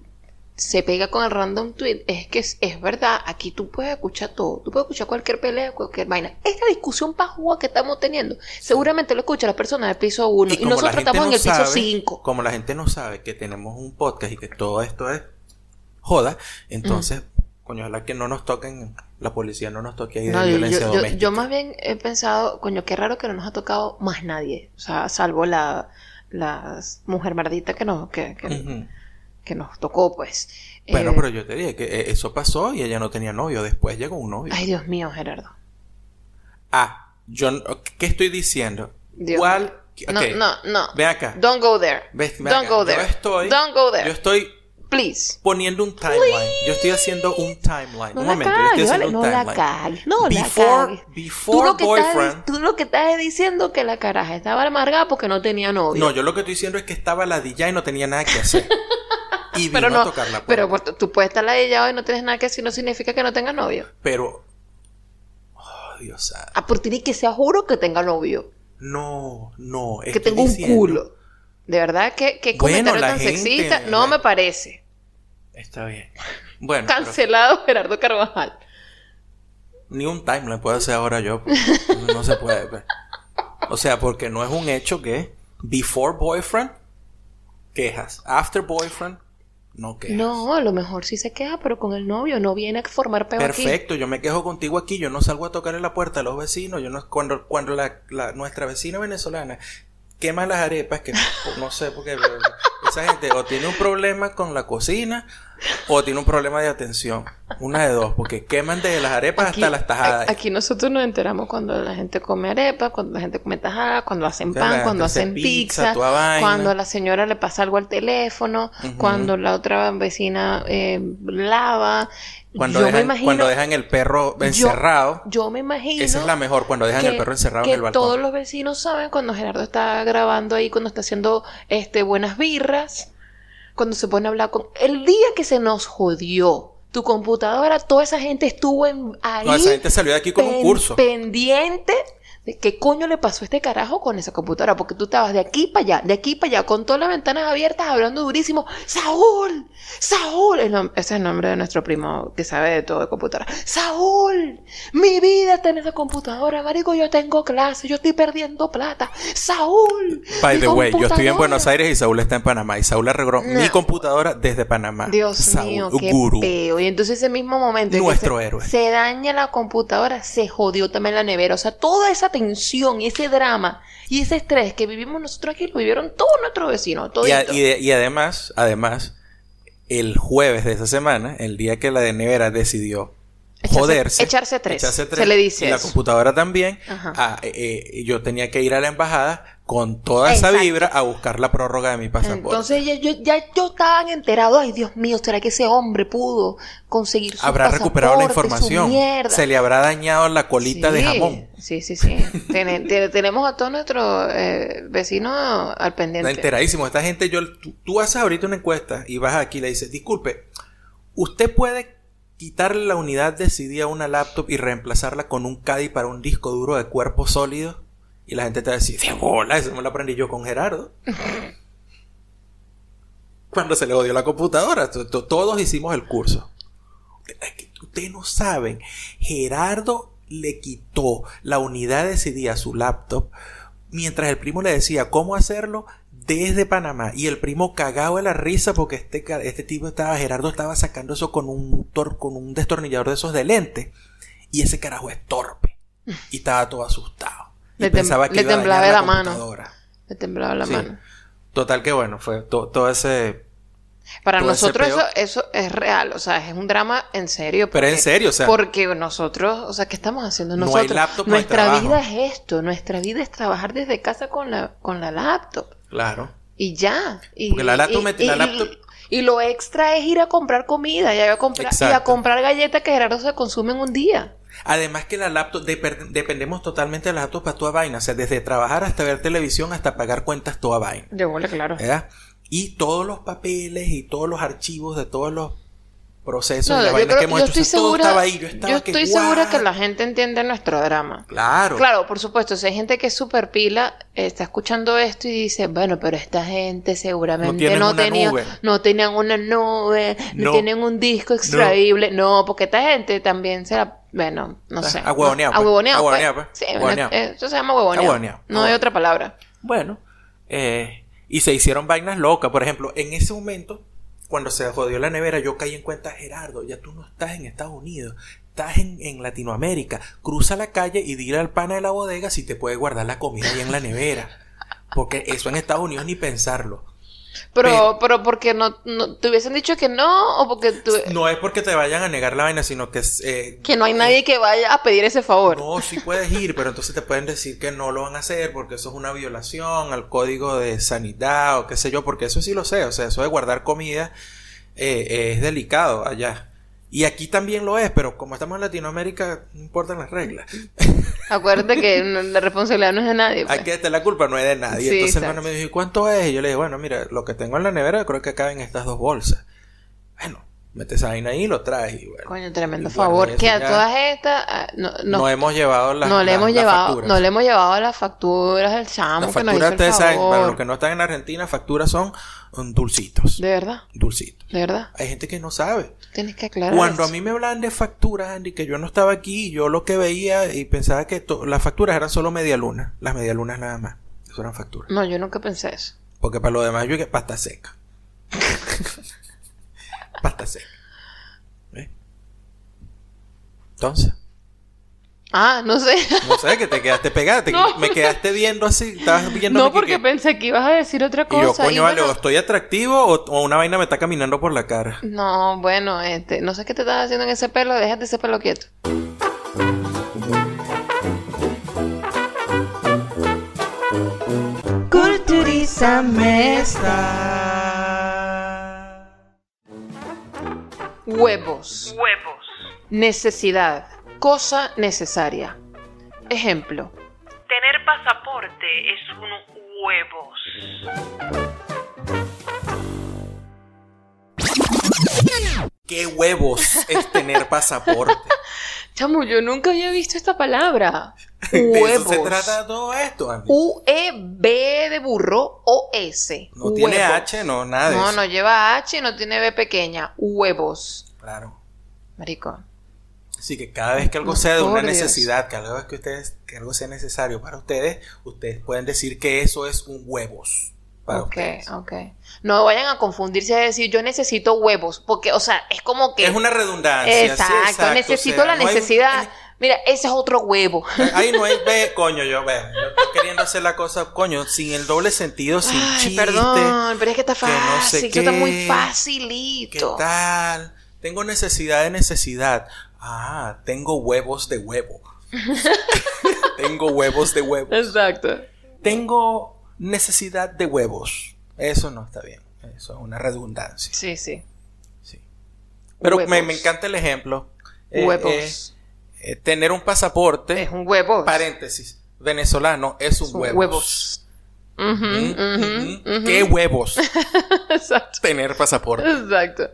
[SPEAKER 1] se pega con el random tweet, es que es, es verdad, aquí tú puedes escuchar todo, tú puedes escuchar cualquier pelea, cualquier vaina. Esta discusión pajúa que estamos teniendo, seguramente lo escucha la persona del piso 1 y, nosotros estamos
[SPEAKER 2] no
[SPEAKER 1] en el piso
[SPEAKER 2] sabe-
[SPEAKER 1] 5.
[SPEAKER 2] Como la gente no sabe que tenemos un podcast y que todo esto es joda, entonces, coño, ojalá que no nos toquen, la policía no nos toque ahí de
[SPEAKER 1] No, yo,
[SPEAKER 2] violencia
[SPEAKER 1] yo-
[SPEAKER 2] doméstica.
[SPEAKER 1] yo más bien he pensado, coño, qué raro que no nos ha tocado más nadie. O sea, salvo la, la mujer mardita que nos, que, que, nos tocó, pues.
[SPEAKER 2] Bueno,
[SPEAKER 1] Eh,
[SPEAKER 2] pero yo te dije que eh, eso pasó y ella no tenía novio. Después llegó un novio.
[SPEAKER 1] Ay, Dios mío, Gerardo.
[SPEAKER 2] Ah, yo, ¿qué estoy diciendo?
[SPEAKER 1] Dios
[SPEAKER 2] ¿Cuál?
[SPEAKER 1] No, no, no.
[SPEAKER 2] Ve acá.
[SPEAKER 1] Don't go there.
[SPEAKER 2] Ve
[SPEAKER 1] Don't
[SPEAKER 2] acá.
[SPEAKER 1] go there.
[SPEAKER 2] Yo estoy,
[SPEAKER 1] Don't go there.
[SPEAKER 2] Yo estoy
[SPEAKER 1] Please.
[SPEAKER 2] poniendo un timeline. Yo estoy haciendo un timeline.
[SPEAKER 1] No
[SPEAKER 2] un
[SPEAKER 1] la
[SPEAKER 2] momento, yo estoy haciendo
[SPEAKER 1] vale,
[SPEAKER 2] un
[SPEAKER 1] no la
[SPEAKER 2] timeline.
[SPEAKER 1] cagues. No la
[SPEAKER 2] Before-
[SPEAKER 1] cagues.
[SPEAKER 2] before
[SPEAKER 1] tú, lo que
[SPEAKER 2] boyfriend-
[SPEAKER 1] estás, tú lo que estás es diciendo que la caraja estaba amargada porque no tenía novio.
[SPEAKER 2] No, yo lo que estoy diciendo es que estaba ladilla y no tenía nada que hacer. Y vino
[SPEAKER 1] pero
[SPEAKER 2] a
[SPEAKER 1] no,
[SPEAKER 2] tocar la puerta.
[SPEAKER 1] pero pues, tú puedes estar ladillado y no tienes nada que decir, no significa que no tengas novio.
[SPEAKER 2] Pero. Oh, Dios santo.
[SPEAKER 1] Ah, por ti que sea juro que tenga novio.
[SPEAKER 2] No, no.
[SPEAKER 1] que tengo un culo. De verdad que,
[SPEAKER 2] Bueno,
[SPEAKER 1] comentario
[SPEAKER 2] la
[SPEAKER 1] tan
[SPEAKER 2] gente-
[SPEAKER 1] sexista no me parece.
[SPEAKER 2] Está bien. Bueno. pero-
[SPEAKER 1] Cancelado Gerardo Carvajal.
[SPEAKER 2] Ni un timeline puedo hacer ahora yo. No se puede. pues. O sea, porque no es un hecho que before boyfriend, quejas. After boyfriend, no quejas.
[SPEAKER 1] No, a lo mejor sí se queda, pero con el novio no viene a formar peo aquí.
[SPEAKER 2] Perfecto, yo me quejo contigo aquí, yo no salgo a tocar en la puerta a los vecinos, yo no cuando cuando la, la- nuestra vecina venezolana quema las arepas que no sé porque esa gente o tiene un problema con la cocina o tiene un problema de atención, una de dos, porque queman desde las arepas
[SPEAKER 1] Aquí,
[SPEAKER 2] hasta las tajadas.
[SPEAKER 1] aquí nosotros nos enteramos cuando la gente come arepa, cuando la gente come tajada, cuando hacen pan, cuando hacen
[SPEAKER 2] pizza,
[SPEAKER 1] cuando a la señora le pasa algo al teléfono, cuando la otra vecina eh, lava.
[SPEAKER 2] Cuando
[SPEAKER 1] yo me
[SPEAKER 2] dejan,
[SPEAKER 1] imagino,
[SPEAKER 2] cuando dejan el perro encerrado,
[SPEAKER 1] Yo, me imagino.
[SPEAKER 2] esa es la mejor, cuando dejan el perro encerrado
[SPEAKER 1] que
[SPEAKER 2] en el balcón.
[SPEAKER 1] todos los vecinos saben cuando Gerardo está grabando ahí, cuando está haciendo este buenas birras, cuando se pone a hablar con... El día que se nos jodió tu computadora, toda esa gente estuvo en, ahí
[SPEAKER 2] No, esa gente salió de aquí con un curso.
[SPEAKER 1] pendiente de qué coño le pasó a este carajo con esa computadora, porque tú estabas de aquí para allá, de aquí para allá, con todas las ventanas abiertas, hablando durísimo. Saúl, Saúl, ese es el nombre de nuestro primo que sabe de todo de computadora. Saúl, mi vida está en esa computadora, marico, yo tengo clase, yo estoy perdiendo plata. Saúl.
[SPEAKER 2] By the way, yo estoy en
[SPEAKER 1] computadora".
[SPEAKER 2] Buenos Aires y Saúl está en Panamá. Y Saúl arregló
[SPEAKER 1] No.
[SPEAKER 2] mi computadora desde Panamá.
[SPEAKER 1] Dios
[SPEAKER 2] Saúl,
[SPEAKER 1] mío, qué peo. Y entonces ese mismo momento que
[SPEAKER 2] Nuestro
[SPEAKER 1] se,
[SPEAKER 2] héroe.
[SPEAKER 1] se daña la computadora, se jodió también la nevera. O sea, toda esa tensión y ese drama y ese estrés que vivimos nosotros aquí lo vivieron todos nuestros vecinos.
[SPEAKER 2] Y, a-
[SPEAKER 1] toditos.
[SPEAKER 2] y de- y además, además, el jueves de esa semana, el día que la de nevera decidió
[SPEAKER 1] Echarse-
[SPEAKER 2] joderse.
[SPEAKER 1] echarse tres, se le dice
[SPEAKER 2] Y la computadora también. Ah, eh, eh, yo tenía que ir a la embajada con toda esa vibra a buscar la prórroga de mi pasaporte.
[SPEAKER 1] Entonces ya yo, ya yo estaban enterados, ay Dios mío, ¿será que ese hombre pudo conseguir su
[SPEAKER 2] Habrá recuperado la información. Se le habrá dañado la colita de jamón.
[SPEAKER 1] Sí, sí, sí. Tene- te- tenemos a todos nuestros eh, vecinos al pendiente.
[SPEAKER 2] Enteradísimo. Esta gente, yo, tú, tú haces ahorita una encuesta y vas aquí y le dices, disculpe, ¿usted puede quitarle la unidad de CD a una laptop y reemplazarla con un CADI para un disco duro de cuerpo sólido? Y la gente te va a decir, de bola, eso me lo aprendí yo con Gerardo. Cuando se le odió la computadora, to- to- todos hicimos el curso. Ustedes no saben, Gerardo le quitó la unidad de CD a su laptop mientras el primo le decía cómo hacerlo desde Panamá y el primo cagado de la risa porque este, este tipo estaba, Gerardo estaba sacando eso con un, tor- con un destornillador de esos de lente y ese carajo es torpe y estaba todo asustado.
[SPEAKER 1] Le tem- le temblaba la mano. Le temblaba la
[SPEAKER 2] Sí.
[SPEAKER 1] mano.
[SPEAKER 2] Total que bueno, fue to- todo ese...
[SPEAKER 1] Para
[SPEAKER 2] todo
[SPEAKER 1] nosotros eso, eso es real, o sea, es un drama en serio.
[SPEAKER 2] Pero en serio, o sea-
[SPEAKER 1] Porque nosotros, o sea, ¿qué estamos haciendo
[SPEAKER 2] No hay
[SPEAKER 1] nosotros?
[SPEAKER 2] laptop,
[SPEAKER 1] nuestra vida es esto, nuestra vida es trabajar desde casa con la, con la laptop.
[SPEAKER 2] Claro.
[SPEAKER 1] Y ya. Y,
[SPEAKER 2] Porque la laptop
[SPEAKER 1] y-
[SPEAKER 2] la laptop-
[SPEAKER 1] Y lo extra es ir a comprar comida y a comprar, y a comprar galletas que Gerardo se consume en un día.
[SPEAKER 2] Además que la laptop, dependemos totalmente de la laptop para toda vaina. O sea, desde trabajar hasta ver televisión hasta pagar cuentas, toda vaina.
[SPEAKER 1] De bola, claro.
[SPEAKER 2] ¿Verdad? Y todos los papeles y todos los archivos de todos los procesos
[SPEAKER 1] No, yo,
[SPEAKER 2] vaina
[SPEAKER 1] creo-
[SPEAKER 2] que hemos
[SPEAKER 1] yo
[SPEAKER 2] hecho.
[SPEAKER 1] estoy
[SPEAKER 2] o sea, todo estaba ahí. Yo estaba
[SPEAKER 1] yo
[SPEAKER 2] que,
[SPEAKER 1] estoy segura que la gente entiende nuestro drama.
[SPEAKER 2] Claro.
[SPEAKER 1] Claro, por supuesto, si hay gente que es súper pila, está escuchando esto y dice, bueno, pero esta gente seguramente
[SPEAKER 2] No
[SPEAKER 1] no,
[SPEAKER 2] una
[SPEAKER 1] tenía,
[SPEAKER 2] nube.
[SPEAKER 1] no tenían una nube, no,
[SPEAKER 2] No.
[SPEAKER 1] tienen un disco extraíble. No. porque esta gente también se la, bueno, no
[SPEAKER 2] Ah,
[SPEAKER 1] sé.
[SPEAKER 2] ahuevoneado,
[SPEAKER 1] No,
[SPEAKER 2] pues.
[SPEAKER 1] ahuevoneado, pues.
[SPEAKER 2] Ahuevoneado, pues.
[SPEAKER 1] Sí,
[SPEAKER 2] Ahuevoneado.
[SPEAKER 1] eh, eso se llama huevoneado.
[SPEAKER 2] Ahuevoneado.
[SPEAKER 1] No hay otra palabra.
[SPEAKER 2] Bueno, eh, y se hicieron vainas locas. Por ejemplo, en ese momento, cuando se jodió la nevera, yo caí en cuenta, Gerardo, ya tú no estás en Estados Unidos, estás en, en Latinoamérica. Cruza la calle y dile al pana de la bodega si te puede guardar la comida ahí en la nevera. Porque eso en Estados Unidos ni pensarlo.
[SPEAKER 1] Pero,
[SPEAKER 2] Pero-
[SPEAKER 1] porque no, no, te hubiesen dicho que no, o porque tú-
[SPEAKER 2] No es porque te vayan a negar la vaina, sino que es, eh,
[SPEAKER 1] que no hay nadie que vaya a pedir ese favor.
[SPEAKER 2] No, sí puedes ir, pero entonces te pueden decir que no lo van a hacer porque eso es una violación al código de sanidad o qué sé yo, porque eso sí lo sé, o sea, eso de guardar comida eh, es delicado allá. Y aquí también lo es, pero como estamos en Latinoamérica, no importan las reglas.
[SPEAKER 1] Acuérdate que la responsabilidad no es de nadie. pues.
[SPEAKER 2] Aquí este, la culpa no es de nadie.
[SPEAKER 1] Sí,
[SPEAKER 2] Entonces el hermano me dijo, ¿y cuánto es? Y yo le dije, bueno, mira, lo que tengo en la nevera creo que caben estas dos bolsas. Bueno, metes esa vaina ahí y lo traes. Y bueno,
[SPEAKER 1] Coño, tremendo
[SPEAKER 2] y
[SPEAKER 1] favor. Que a todas estas no, no,
[SPEAKER 2] no, hemos llevado las
[SPEAKER 1] no le hemos llevado,
[SPEAKER 2] facturas.
[SPEAKER 1] no le hemos llevado las facturas del chamo
[SPEAKER 2] Las
[SPEAKER 1] que nos hizo
[SPEAKER 2] facturas,
[SPEAKER 1] el
[SPEAKER 2] ustedes saben,
[SPEAKER 1] favor.
[SPEAKER 2] para los que no están en Argentina, facturas son um, dulcitos.
[SPEAKER 1] De verdad,
[SPEAKER 2] Dulcitos.
[SPEAKER 1] de verdad.
[SPEAKER 2] Hay gente que no sabe.
[SPEAKER 1] Tienes que aclarar.
[SPEAKER 2] Cuando a mí me hablaban de facturas, Andy, que yo no estaba aquí, yo lo que veía y pensaba que las facturas eran solo media luna. Las media lunas nada más. Eso eran facturas.
[SPEAKER 1] No, yo nunca pensé eso.
[SPEAKER 2] Porque para lo demás yo que pasta seca. pasta seca. ¿Ves? Entonces,
[SPEAKER 1] Ah, no sé.
[SPEAKER 2] no sé, que te quedaste pegada. te-
[SPEAKER 1] No.
[SPEAKER 2] Me quedaste viendo así. Estabas viendo
[SPEAKER 1] no, porque pensé que ibas a decir otra
[SPEAKER 2] Y yo,
[SPEAKER 1] cosa.
[SPEAKER 2] coño,
[SPEAKER 1] y
[SPEAKER 2] vale,
[SPEAKER 1] bueno,
[SPEAKER 2] o estoy atractivo o, o una vaina me está caminando por la cara.
[SPEAKER 1] No, bueno, este, no sé qué te estás haciendo en ese pelo, déjate ese pelo quieto. Huevos.
[SPEAKER 4] Huevos.
[SPEAKER 1] Necesidad. Cosa necesaria. Ejemplo.
[SPEAKER 4] Tener pasaporte es un huevos.
[SPEAKER 2] ¿Qué huevos es tener pasaporte?
[SPEAKER 1] Chamo, yo nunca había visto esta palabra.
[SPEAKER 2] De
[SPEAKER 1] Huevos.
[SPEAKER 2] eso se trata todo esto, Andy.
[SPEAKER 1] U-E-B de burro o S.
[SPEAKER 2] No tiene. H, no, nada de
[SPEAKER 1] No,
[SPEAKER 2] eso.
[SPEAKER 1] no lleva H y no tiene B pequeña. Huevos.
[SPEAKER 2] Claro.
[SPEAKER 1] Marico.
[SPEAKER 2] Así que cada vez que algo sea de una necesidad, que algo, que, ustedes, que algo sea necesario para ustedes, ustedes pueden decir que eso es un huevos para
[SPEAKER 1] ok,
[SPEAKER 2] ustedes.
[SPEAKER 1] ok. No vayan a confundirse a decir yo necesito huevos. Porque, o sea, es como que.
[SPEAKER 2] Es una redundancia. sí,
[SPEAKER 1] Exacto,
[SPEAKER 2] o
[SPEAKER 1] necesito
[SPEAKER 2] sea,
[SPEAKER 1] la
[SPEAKER 2] no hay-
[SPEAKER 1] necesidad. Mira, ese es otro huevo.
[SPEAKER 2] Ahí no hay ve, coño, yo ve, yo estoy queriendo hacer la cosa, coño, sin el doble sentido, sin
[SPEAKER 1] Ay,
[SPEAKER 2] chiste.
[SPEAKER 1] perdón, pero es que está
[SPEAKER 2] que no sé
[SPEAKER 1] fácil, que está muy
[SPEAKER 2] qué, ¿Qué
[SPEAKER 1] facilito.
[SPEAKER 2] tal? Tengo necesidad de necesidad. Ah, tengo huevos de huevo. tengo huevos de huevos.
[SPEAKER 1] Exacto.
[SPEAKER 2] Tengo necesidad de huevos. Eso no está bien. Eso es una redundancia.
[SPEAKER 1] Sí, sí.
[SPEAKER 2] Sí. Pero me, me encanta el ejemplo. Eh,
[SPEAKER 1] Huevos.
[SPEAKER 2] eh, eh, tener un pasaporte,
[SPEAKER 1] Es un huevo.
[SPEAKER 2] paréntesis, venezolano, es un
[SPEAKER 1] Son
[SPEAKER 2] huevos. Mm,
[SPEAKER 1] ujú.
[SPEAKER 2] ujú. ¿Qué huevos?
[SPEAKER 1] Exacto.
[SPEAKER 2] tener pasaporte.
[SPEAKER 1] Exacto.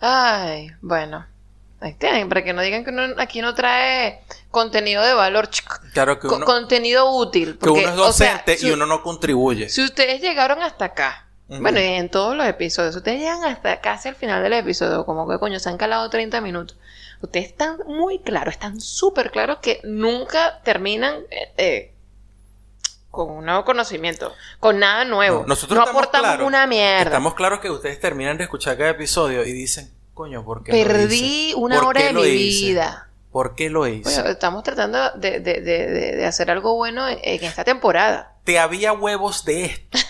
[SPEAKER 1] Ay, bueno. Ahí tienen, para que no digan que uno aquí no trae contenido de valor.
[SPEAKER 2] Claro que
[SPEAKER 1] Co-
[SPEAKER 2] uno,
[SPEAKER 1] contenido útil.
[SPEAKER 2] que uno es
[SPEAKER 1] o sea,
[SPEAKER 2] docente
[SPEAKER 1] si-
[SPEAKER 2] y uno no contribuye.
[SPEAKER 1] Si ustedes llegaron hasta acá, bueno, y en todos los episodios, si ustedes llegan hasta casi al final del episodio, como que coño, se han calado 30 minutos, ustedes están muy claros, están súper claros que nunca terminan eh, eh, con un nuevo conocimiento, con nada nuevo.
[SPEAKER 2] No, nosotros
[SPEAKER 1] no aportamos
[SPEAKER 2] claros.
[SPEAKER 1] una mierda.
[SPEAKER 2] Estamos claros que ustedes terminan de escuchar cada episodio y dicen, coño, ¿por qué lo
[SPEAKER 1] Perdí
[SPEAKER 2] hice?
[SPEAKER 1] una
[SPEAKER 2] ¿Por
[SPEAKER 1] hora
[SPEAKER 2] qué
[SPEAKER 1] de
[SPEAKER 2] lo
[SPEAKER 1] mi
[SPEAKER 2] hice?
[SPEAKER 1] vida.
[SPEAKER 2] ¿Por qué lo hice?
[SPEAKER 1] Bueno, estamos tratando de, de- de- de- hacer algo bueno en, en esta temporada.
[SPEAKER 2] Te había huevos de esto.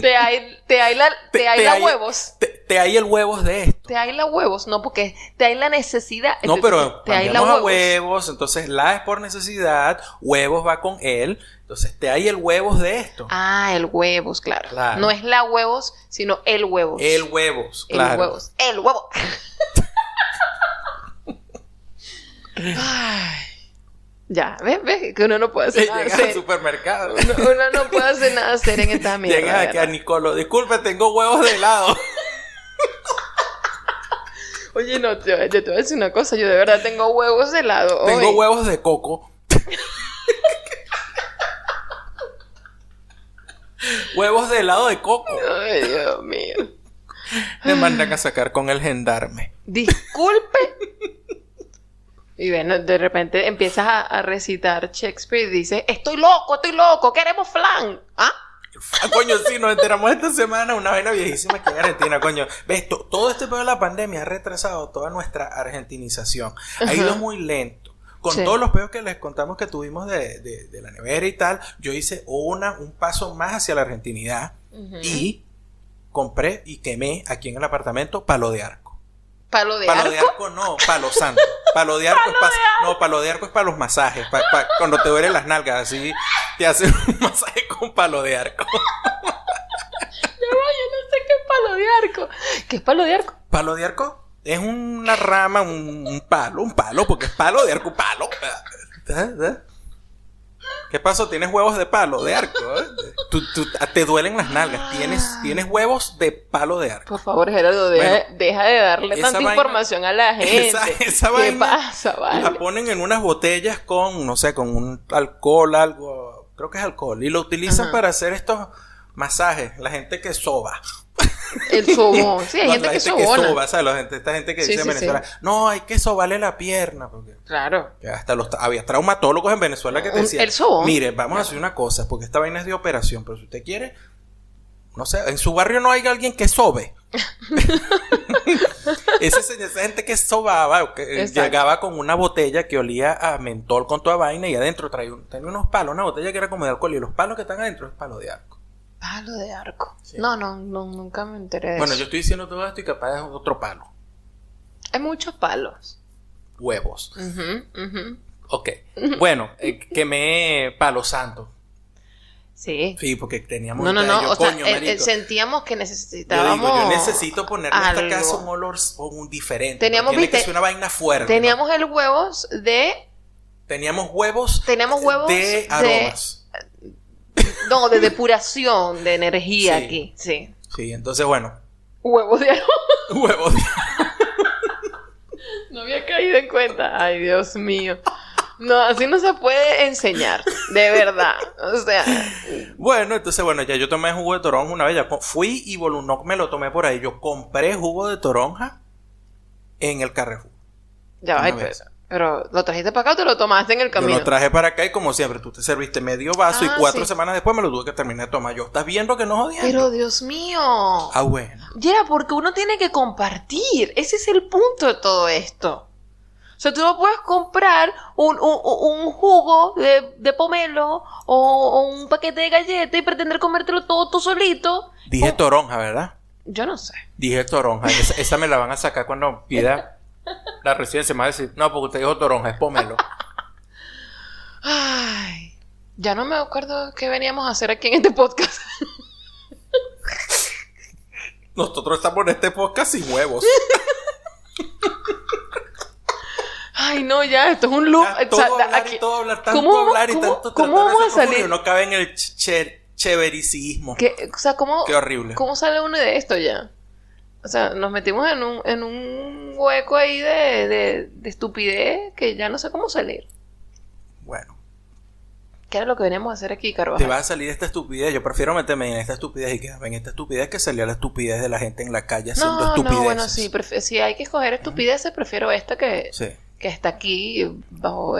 [SPEAKER 1] Te hay, te hay, la, te hay la
[SPEAKER 2] hay-
[SPEAKER 1] huevos.
[SPEAKER 2] Te, te hay el huevos de esto.
[SPEAKER 1] Te hay la huevos, no, porque te hay la necesidad.
[SPEAKER 2] No, pero
[SPEAKER 1] te hay la
[SPEAKER 2] a
[SPEAKER 1] huevos.
[SPEAKER 2] huevos, entonces la es por necesidad, huevos va con él, entonces te hay el huevos de esto.
[SPEAKER 1] Ah, el huevos, claro.
[SPEAKER 2] Claro.
[SPEAKER 1] No es la huevos, sino el huevos.
[SPEAKER 2] El huevos,
[SPEAKER 1] El
[SPEAKER 2] claro.
[SPEAKER 1] huevos. El huevo. Ay. Ya, ¿ves? ¿Ves? Que uno no puede hacer nada.
[SPEAKER 2] Llegas al supermercado.
[SPEAKER 1] Uno, uno no puede hacer nada serio en esta mierda.
[SPEAKER 2] Llegas aquí a. Nicolo, disculpe, tengo huevos de helado.
[SPEAKER 1] Oye, no, yo, yo te voy a decir una cosa. Yo de verdad tengo huevos de helado.
[SPEAKER 2] tengo
[SPEAKER 1] hoy.
[SPEAKER 2] huevos de coco. huevos de helado de coco.
[SPEAKER 1] Ay, Dios mío.
[SPEAKER 2] Me mandan a sacar con el gendarme.
[SPEAKER 1] Disculpe. Y bueno, de repente empiezas a, a recitar Shakespeare y dices, estoy loco, estoy loco, queremos flan. ¿Ah?
[SPEAKER 2] Ah, coño, sí, nos enteramos esta semana una vaina viejísima aquí en Argentina, coño. Ves, to- todo este pedo de la pandemia ha retrasado toda nuestra argentinización. Ha ido muy lento. Con
[SPEAKER 1] Sí.
[SPEAKER 2] todos los pedos que les contamos que tuvimos de, de- de la nevera y tal, yo hice una, un paso más hacia la argentinidad y compré y quemé aquí en el apartamento palo de arco.
[SPEAKER 1] Palo de
[SPEAKER 2] Palo
[SPEAKER 1] arco.
[SPEAKER 2] de arco no, palo santo. Palo de arco es para no, palo de arco es para los masajes, pa- pa- cuando te duelen las nalgas, así te hacen un masaje con palo de arco.
[SPEAKER 1] Yo no sé qué es palo de arco. ¿Qué es palo de arco?
[SPEAKER 2] Palo de arco es una rama, un, un palo, un palo, porque es palo de arco, palo. ¿Eh? ¿Eh? ¿Qué pasó? ¿Tienes huevos de palo, de arco? ¿eh? Tú- tú- te duelen las nalgas. ¿Tienes, tienes huevos de palo de arco.
[SPEAKER 1] Por favor, Gerardo, deja,
[SPEAKER 2] Bueno,
[SPEAKER 1] deja de darle tanta
[SPEAKER 2] vaina-
[SPEAKER 1] información a la gente.
[SPEAKER 2] Esa, esa
[SPEAKER 1] ¿Qué
[SPEAKER 2] vaina
[SPEAKER 1] pasa, vale?
[SPEAKER 2] la ponen en unas botellas con, no sé, con un alcohol, algo, creo que es alcohol, y lo utilizan
[SPEAKER 1] Ajá.
[SPEAKER 2] para hacer estos masajes. La gente que soba.
[SPEAKER 1] El sobón. Sí, hay gente
[SPEAKER 2] la
[SPEAKER 1] que
[SPEAKER 2] gente
[SPEAKER 1] sobona.
[SPEAKER 2] soba, ¿sabes? La gente, esta gente que
[SPEAKER 1] Sí,
[SPEAKER 2] dice en
[SPEAKER 1] sí,
[SPEAKER 2] Venezuela, no, hay que sobarle la pierna, porque
[SPEAKER 1] Claro.
[SPEAKER 2] que hasta los había traumatólogos en Venezuela que te decían,
[SPEAKER 1] el sobón.
[SPEAKER 2] mire, vamos a hacer una cosa, porque esta vaina es de operación, pero si usted quiere, no sé, en su barrio no hay alguien que sobe. Ese señor- esa gente que sobaba, o que eh,
[SPEAKER 1] Exacto.
[SPEAKER 2] llegaba con una botella que olía a mentol con toda vaina y adentro traía tenía unos palos, una botella que era como de alcohol y los palos que están adentro es palo de arco.
[SPEAKER 1] Palo de arco.
[SPEAKER 2] Sí.
[SPEAKER 1] No, no, no, nunca me enteré de
[SPEAKER 2] Bueno,
[SPEAKER 1] eso.
[SPEAKER 2] yo estoy diciendo todo esto y capaz es otro palo.
[SPEAKER 1] Hay muchos palos.
[SPEAKER 2] Huevos.
[SPEAKER 1] Ujú.
[SPEAKER 2] Ok. Bueno, eh, quemé palo santo.
[SPEAKER 1] Sí.
[SPEAKER 2] Sí, porque teníamos.
[SPEAKER 1] No, no, no.
[SPEAKER 2] yo,
[SPEAKER 1] o sea,
[SPEAKER 2] coño,
[SPEAKER 1] eh, eh, sentíamos que
[SPEAKER 2] Yo
[SPEAKER 1] necesitábamos.
[SPEAKER 2] digo, yo necesito ponerle a esta casa un olor o un diferente.
[SPEAKER 1] Teníamos,
[SPEAKER 2] Tiene que ser una vaina fuerte.
[SPEAKER 1] Teníamos el huevos de.
[SPEAKER 2] ¿no? Teníamos huevos.
[SPEAKER 1] Teníamos huevos
[SPEAKER 2] de
[SPEAKER 1] de-
[SPEAKER 2] aromas.
[SPEAKER 1] No, de depuración de energía
[SPEAKER 2] Sí.
[SPEAKER 1] aquí. Sí.
[SPEAKER 2] Sí, entonces bueno.
[SPEAKER 1] Huevos de aroma.
[SPEAKER 2] Huevos. de-
[SPEAKER 1] No había caído en cuenta. Ay, Dios mío. No, así no se puede enseñar. De verdad. O sea.
[SPEAKER 2] Bueno, entonces bueno, ya yo tomé jugo de toronja una vez. ya fui y volu- no me lo tomé por ahí. Yo compré jugo de toronja en el Carrefour.
[SPEAKER 1] Ya va. Pero, ¿lo trajiste para acá o te lo tomaste en el
[SPEAKER 2] Yo
[SPEAKER 1] camino?
[SPEAKER 2] lo traje para acá y como siempre, tú te serviste medio vaso
[SPEAKER 1] Ah,
[SPEAKER 2] y cuatro
[SPEAKER 1] sí.
[SPEAKER 2] semanas después me lo tuve que terminar de tomar. Yo, ¿estás viendo que no jodía?
[SPEAKER 1] Pero Dios mío.
[SPEAKER 2] Ah, bueno.
[SPEAKER 1] Ya, porque uno tiene que compartir. Ese es el punto de todo esto. O sea, tú no puedes comprar un, un- un jugo de, de pomelo o, o un paquete de galletas y pretender comértelo todo tú solito.
[SPEAKER 2] Dije
[SPEAKER 1] O-
[SPEAKER 2] toronja, ¿verdad?
[SPEAKER 1] Yo no sé.
[SPEAKER 2] Dije toronja. Esa, esa me la van a sacar cuando pida la residencia. Me va a decir, no, porque usted dijo toronja, es pomelo.
[SPEAKER 1] Ay, ya no me acuerdo qué veníamos a hacer aquí en este podcast.
[SPEAKER 2] Nosotros estamos en este podcast sin huevos.
[SPEAKER 1] Ay, no, ya, esto es un loop.
[SPEAKER 2] Ya,
[SPEAKER 1] O
[SPEAKER 2] todo
[SPEAKER 1] sea,
[SPEAKER 2] hablar
[SPEAKER 1] aquí-
[SPEAKER 2] y todo hablar, tanto
[SPEAKER 1] ¿Cómo vamos-
[SPEAKER 2] hablar y
[SPEAKER 1] cómo-
[SPEAKER 2] tanto
[SPEAKER 1] cómo
[SPEAKER 2] tratar de
[SPEAKER 1] vamos a salir?
[SPEAKER 2] y uno cabe en el ch- che- chévericismo.
[SPEAKER 1] ¿Qué- o sea, ¿cómo,
[SPEAKER 2] Qué horrible.
[SPEAKER 1] ¿cómo sale uno de esto ya? O sea, nos metimos en un, en un hueco ahí de, de, de estupidez que ya no sé cómo salir.
[SPEAKER 2] Bueno,
[SPEAKER 1] ¿Qué era lo que veníamos a hacer aquí,
[SPEAKER 2] te
[SPEAKER 1] Carvajal?
[SPEAKER 2] va a salir esta estupidez. Yo prefiero meterme en esta estupidez y quedarme en esta estupidez que salir a la estupidez de la gente en la calle haciendo
[SPEAKER 1] No,
[SPEAKER 2] estupideces.
[SPEAKER 1] no, bueno, sí, si hay que escoger estupideces, prefiero esta que,
[SPEAKER 2] Sí.
[SPEAKER 1] que está aquí bajo,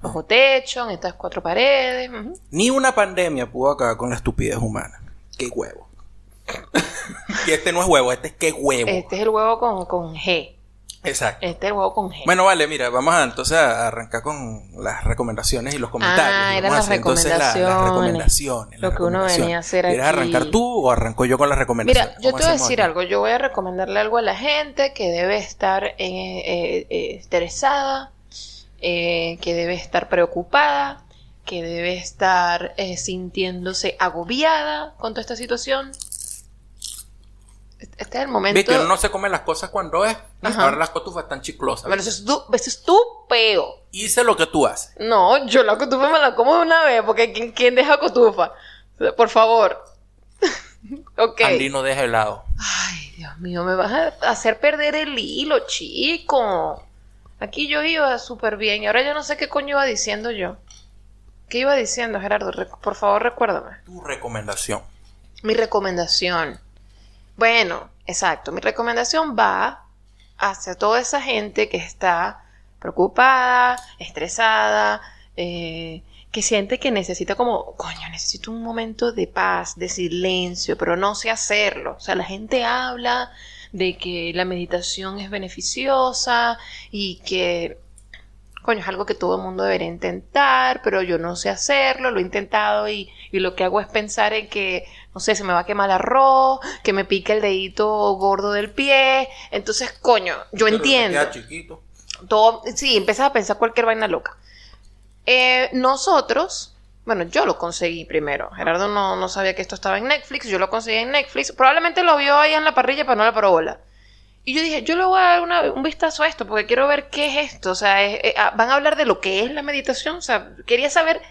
[SPEAKER 1] bajo techo, en estas cuatro paredes.
[SPEAKER 2] Ni una pandemia pudo acabar con la estupidez humana. Qué huevo. y este no es huevo, este es qué huevo.
[SPEAKER 1] Este es el huevo con, con G.
[SPEAKER 2] Exacto.
[SPEAKER 1] Este es huevo con G.
[SPEAKER 2] Bueno, vale, mira, vamos a entonces a arrancar con las recomendaciones y los comentarios.
[SPEAKER 1] Ah, eran las
[SPEAKER 2] la-
[SPEAKER 1] recomendaciones. Lo
[SPEAKER 2] las
[SPEAKER 1] que uno venía a hacer
[SPEAKER 2] ¿Quieres
[SPEAKER 1] aquí.
[SPEAKER 2] arrancar tú o arranco yo con las recomendaciones?
[SPEAKER 1] Mira, yo
[SPEAKER 2] ¿Cómo
[SPEAKER 1] te voy a decir
[SPEAKER 2] aquí?
[SPEAKER 1] algo. Yo voy a recomendarle algo a la gente que debe estar eh, eh, eh, estresada, eh, que debe estar preocupada, que debe estar eh, sintiéndose agobiada con toda esta situación. Este es el momento.
[SPEAKER 2] Uno no se come las cosas cuando es.
[SPEAKER 1] Ajá.
[SPEAKER 2] Ahora las cotufas están chiclosas.
[SPEAKER 1] Bueno, eso es tu, eso es tu peo.
[SPEAKER 2] Hice lo que tú haces.
[SPEAKER 1] No, yo la cotufa me la como de una vez, porque ¿quién, quién deja cotufa? Por favor. ok.
[SPEAKER 2] Andy no deja helado.
[SPEAKER 1] Ay, Dios mío, me vas a hacer perder el hilo, chico. Aquí yo iba súper bien y ahora yo no sé qué coño iba diciendo yo. ¿Qué iba diciendo, Gerardo? Re- Por favor, recuérdame.
[SPEAKER 2] Tu recomendación.
[SPEAKER 1] Mi recomendación. Bueno, exacto. Mi recomendación va hacia toda esa gente que está preocupada, estresada, eh, que siente que necesita como, coño, necesito un momento de paz, de silencio, pero no sé hacerlo. O sea, la gente habla de que la meditación es beneficiosa y que, coño, es algo que todo el mundo debería intentar, pero yo no sé hacerlo, lo he intentado y, y lo que hago es pensar en que, no sé, se me va a quemar el arroz, que me pica el dedito gordo del pie. Entonces, coño, yo
[SPEAKER 2] Pero
[SPEAKER 1] entiendo
[SPEAKER 2] queda chiquito.
[SPEAKER 1] todo, sí, empiezas a pensar cualquier vaina loca. Eh, nosotros, bueno, yo lo conseguí primero. Gerardo no, no sabía que esto estaba en Netflix, yo lo conseguí en Netflix. Probablemente lo vio ahí en la parrilla, pero no le paró bola. Y yo dije, yo le voy a dar una- un vistazo a esto porque quiero ver qué es esto. O sea, es- eh, ah, van a hablar de lo que es la meditación. O sea, quería saber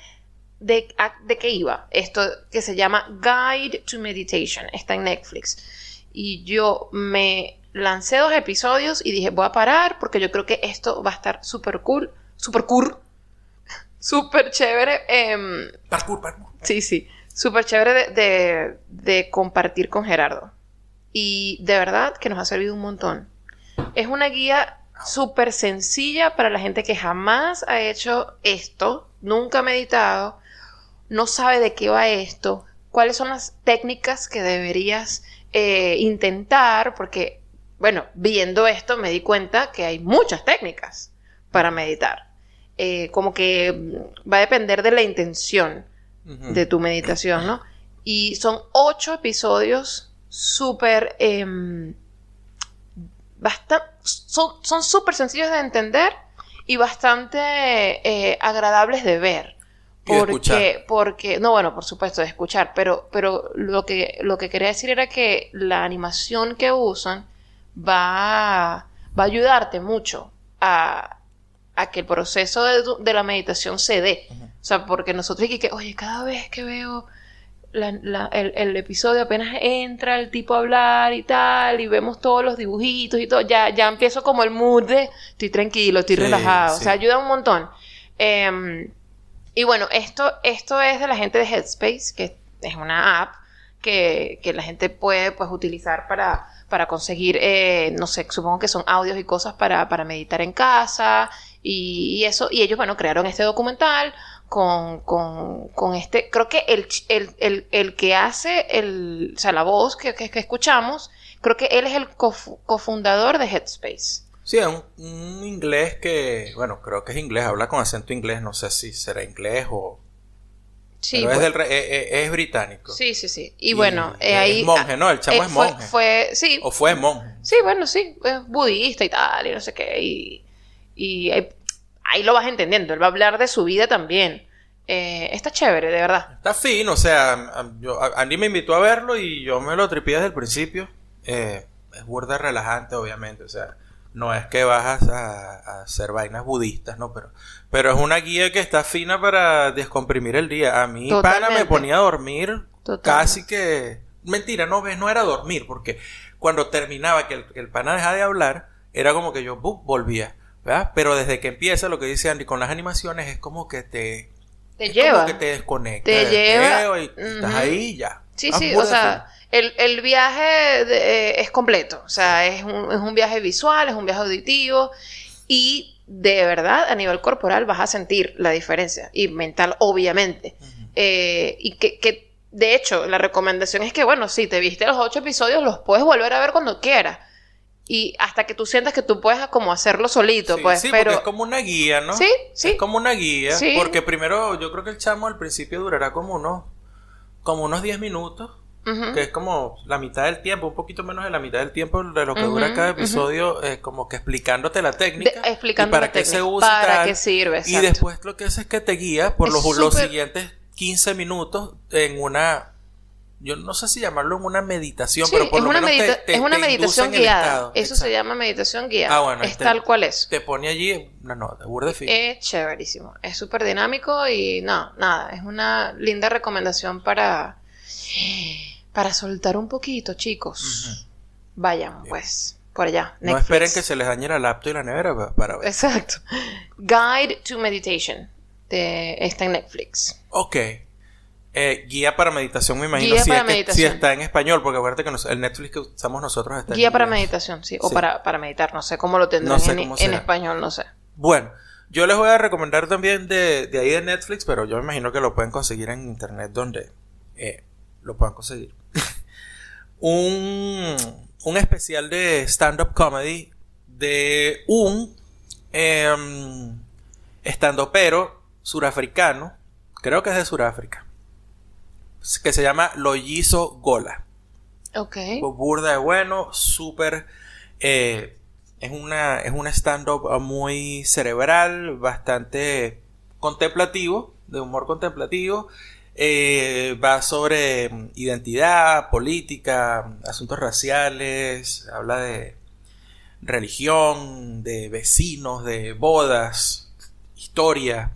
[SPEAKER 1] de, a- de qué iba. Esto que se llama Guide to Meditation. Está en Netflix. Y yo me lancé dos episodios y dije, voy a parar porque yo creo que esto va a estar súper cool. Súper cool. Súper chévere. em,
[SPEAKER 2] Parkour, parkour.
[SPEAKER 1] Sí, sí. Súper chévere de, de- de compartir con Gerardo. Y de verdad que nos ha servido un montón. Es una guía súper sencilla para la gente que jamás ha hecho esto, nunca ha meditado, no sabe de qué va esto, cuáles son las técnicas que deberías eh, intentar, porque, bueno, viendo esto me di cuenta que hay muchas técnicas para meditar. Eh, como que va a depender de la intención de tu meditación, ¿no? Y son ocho episodios súper... em, basta- son súper sencillos de entender y bastante eh, agradables de ver. Porque, porque, no, bueno, por supuesto, de escuchar, pero, pero lo que, lo que quería decir era que la animación que usan va, a- va a ayudarte mucho a, a que el proceso de, de la meditación se dé. O sea, porque nosotros y que, oye, cada vez que veo la- la- el, el episodio apenas entra el tipo a hablar y tal, y vemos todos los dibujitos y todo, ya, ya empiezo como el mood de estoy tranquilo, estoy
[SPEAKER 2] Sí,
[SPEAKER 1] relajado.
[SPEAKER 2] sí.
[SPEAKER 1] O sea, ayuda un montón. Em, y bueno, esto, esto es de la gente de Headspace, que es una app que, que la gente puede pues, utilizar para, para conseguir, eh, no sé, supongo que son audios y cosas para, para meditar en casa y, y eso. Y ellos, bueno, crearon este documental con, con, con este, creo que el, el, el, el que hace, el, o sea, la voz que, que, que escuchamos, creo que él es el cofu- cofundador de Headspace.
[SPEAKER 2] Sí, es un, un inglés que, bueno, creo que es inglés, habla con acento inglés, no sé si será inglés o...
[SPEAKER 1] Sí,
[SPEAKER 2] pero es,
[SPEAKER 1] bueno.
[SPEAKER 2] del re- eh, eh, es británico.
[SPEAKER 1] sí, sí, sí. Y, bueno, eh,
[SPEAKER 2] es
[SPEAKER 1] ahí...
[SPEAKER 2] monje, ¿no? El chamo
[SPEAKER 1] eh,
[SPEAKER 2] es monje.
[SPEAKER 1] Fue, sí,
[SPEAKER 2] O fue monje.
[SPEAKER 1] Sí, bueno, sí, es budista y tal, y no sé qué, y, y ahí, ahí lo vas entendiendo, él va a hablar de su vida también. Eh, está chévere, de verdad.
[SPEAKER 2] Está fino, o sea, yo, a- me invitó a verlo y yo me lo tripié desde el principio. Eh, es burda relajante, obviamente, o sea, no es que vas a, a hacer vainas budistas, ¿no? Pero, pero es una guía que está fina para descomprimir el día. A mí, pana, me ponía a dormir
[SPEAKER 1] Totalmente.
[SPEAKER 2] casi que... Mentira, no, no era dormir, porque cuando terminaba que el, pana dejaba de hablar, era como que yo volvía, ¿verdad? Pero desde que empieza lo que dice Andy con las animaciones es como que te...
[SPEAKER 1] Te lleva.
[SPEAKER 2] Como que te desconecta.
[SPEAKER 1] Te lleva.
[SPEAKER 2] Y estás ahí ya.
[SPEAKER 1] Sí,
[SPEAKER 2] Ah,
[SPEAKER 1] sí, o sea, el, el viaje de- eh, es completo, o sea, es un, es un viaje visual, es un viaje auditivo y de verdad a nivel corporal vas a sentir la diferencia y mental obviamente. Eh, y que, que, de hecho la recomendación es que, bueno, si te viste los ocho episodios los puedes volver a ver cuando quieras. Y hasta que tú sientas que tú puedes como hacerlo solito,
[SPEAKER 2] Sí,
[SPEAKER 1] pues,
[SPEAKER 2] sí, porque
[SPEAKER 1] pero
[SPEAKER 2] es como una guía, ¿no?
[SPEAKER 1] Sí, sí.
[SPEAKER 2] Es como una guía.
[SPEAKER 1] Sí.
[SPEAKER 2] Porque primero, yo creo que el chamo al principio durará como unos, como unos 10 minutos. Que es como la mitad del tiempo, un poquito menos de la mitad del tiempo de lo que dura cada episodio, eh, como que explicándote la técnica.
[SPEAKER 1] De- explicando
[SPEAKER 2] y para qué se usa
[SPEAKER 1] para
[SPEAKER 2] tal.
[SPEAKER 1] qué sirve,
[SPEAKER 2] Y después lo que hace es que te guía por
[SPEAKER 1] Es
[SPEAKER 2] los, los siguientes 15 minutos en una. Yo no sé si llamarlo en una meditación,
[SPEAKER 1] Sí,
[SPEAKER 2] pero por
[SPEAKER 1] es
[SPEAKER 2] lo
[SPEAKER 1] una,
[SPEAKER 2] menos te-
[SPEAKER 1] medita-
[SPEAKER 2] te-
[SPEAKER 1] es una
[SPEAKER 2] te
[SPEAKER 1] meditación guiada. Eso
[SPEAKER 2] Exacto.
[SPEAKER 1] se llama meditación guiada.
[SPEAKER 2] Ah, bueno,
[SPEAKER 1] es
[SPEAKER 2] este-
[SPEAKER 1] tal cual es.
[SPEAKER 2] Te pone allí una nota, burda de fin.
[SPEAKER 1] Es chéverísimo. Es súper dinámico y no, nada. Es una linda recomendación para, para soltar un poquito, chicos. Vayan, pues, por allá.
[SPEAKER 2] No esperen que se les dañe la laptop y la nevera pa- para ver.
[SPEAKER 1] Exacto. Guide to Meditation. De, está en Netflix.
[SPEAKER 2] Ok. Eh, guía para meditación, me imagino.
[SPEAKER 1] Guía
[SPEAKER 2] si,
[SPEAKER 1] para
[SPEAKER 2] es que-
[SPEAKER 1] meditación.
[SPEAKER 2] si está en español, porque acuérdate que nos- el Netflix que usamos nosotros está en
[SPEAKER 1] Guía para meditación, sí. O
[SPEAKER 2] Sí.
[SPEAKER 1] para, para meditar, no sé cómo lo tendrán
[SPEAKER 2] No sé
[SPEAKER 1] en, español, no sé.
[SPEAKER 2] Bueno, yo les voy a recomendar también de, de ahí de Netflix, pero yo me imagino que lo pueden conseguir en internet donde eh, lo puedan conseguir. un, un especial de stand-up comedy de un eh, stand-upero surafricano, creo que es de Suráfrica, que se llama Loyizo Gola.
[SPEAKER 1] Ok.
[SPEAKER 2] Burda de bueno, súper. eh, es una, es un stand-up muy cerebral, bastante contemplativo, de humor contemplativo. eh, va sobre mm, identidad, política, asuntos raciales, habla de religión, de vecinos, de bodas, historia.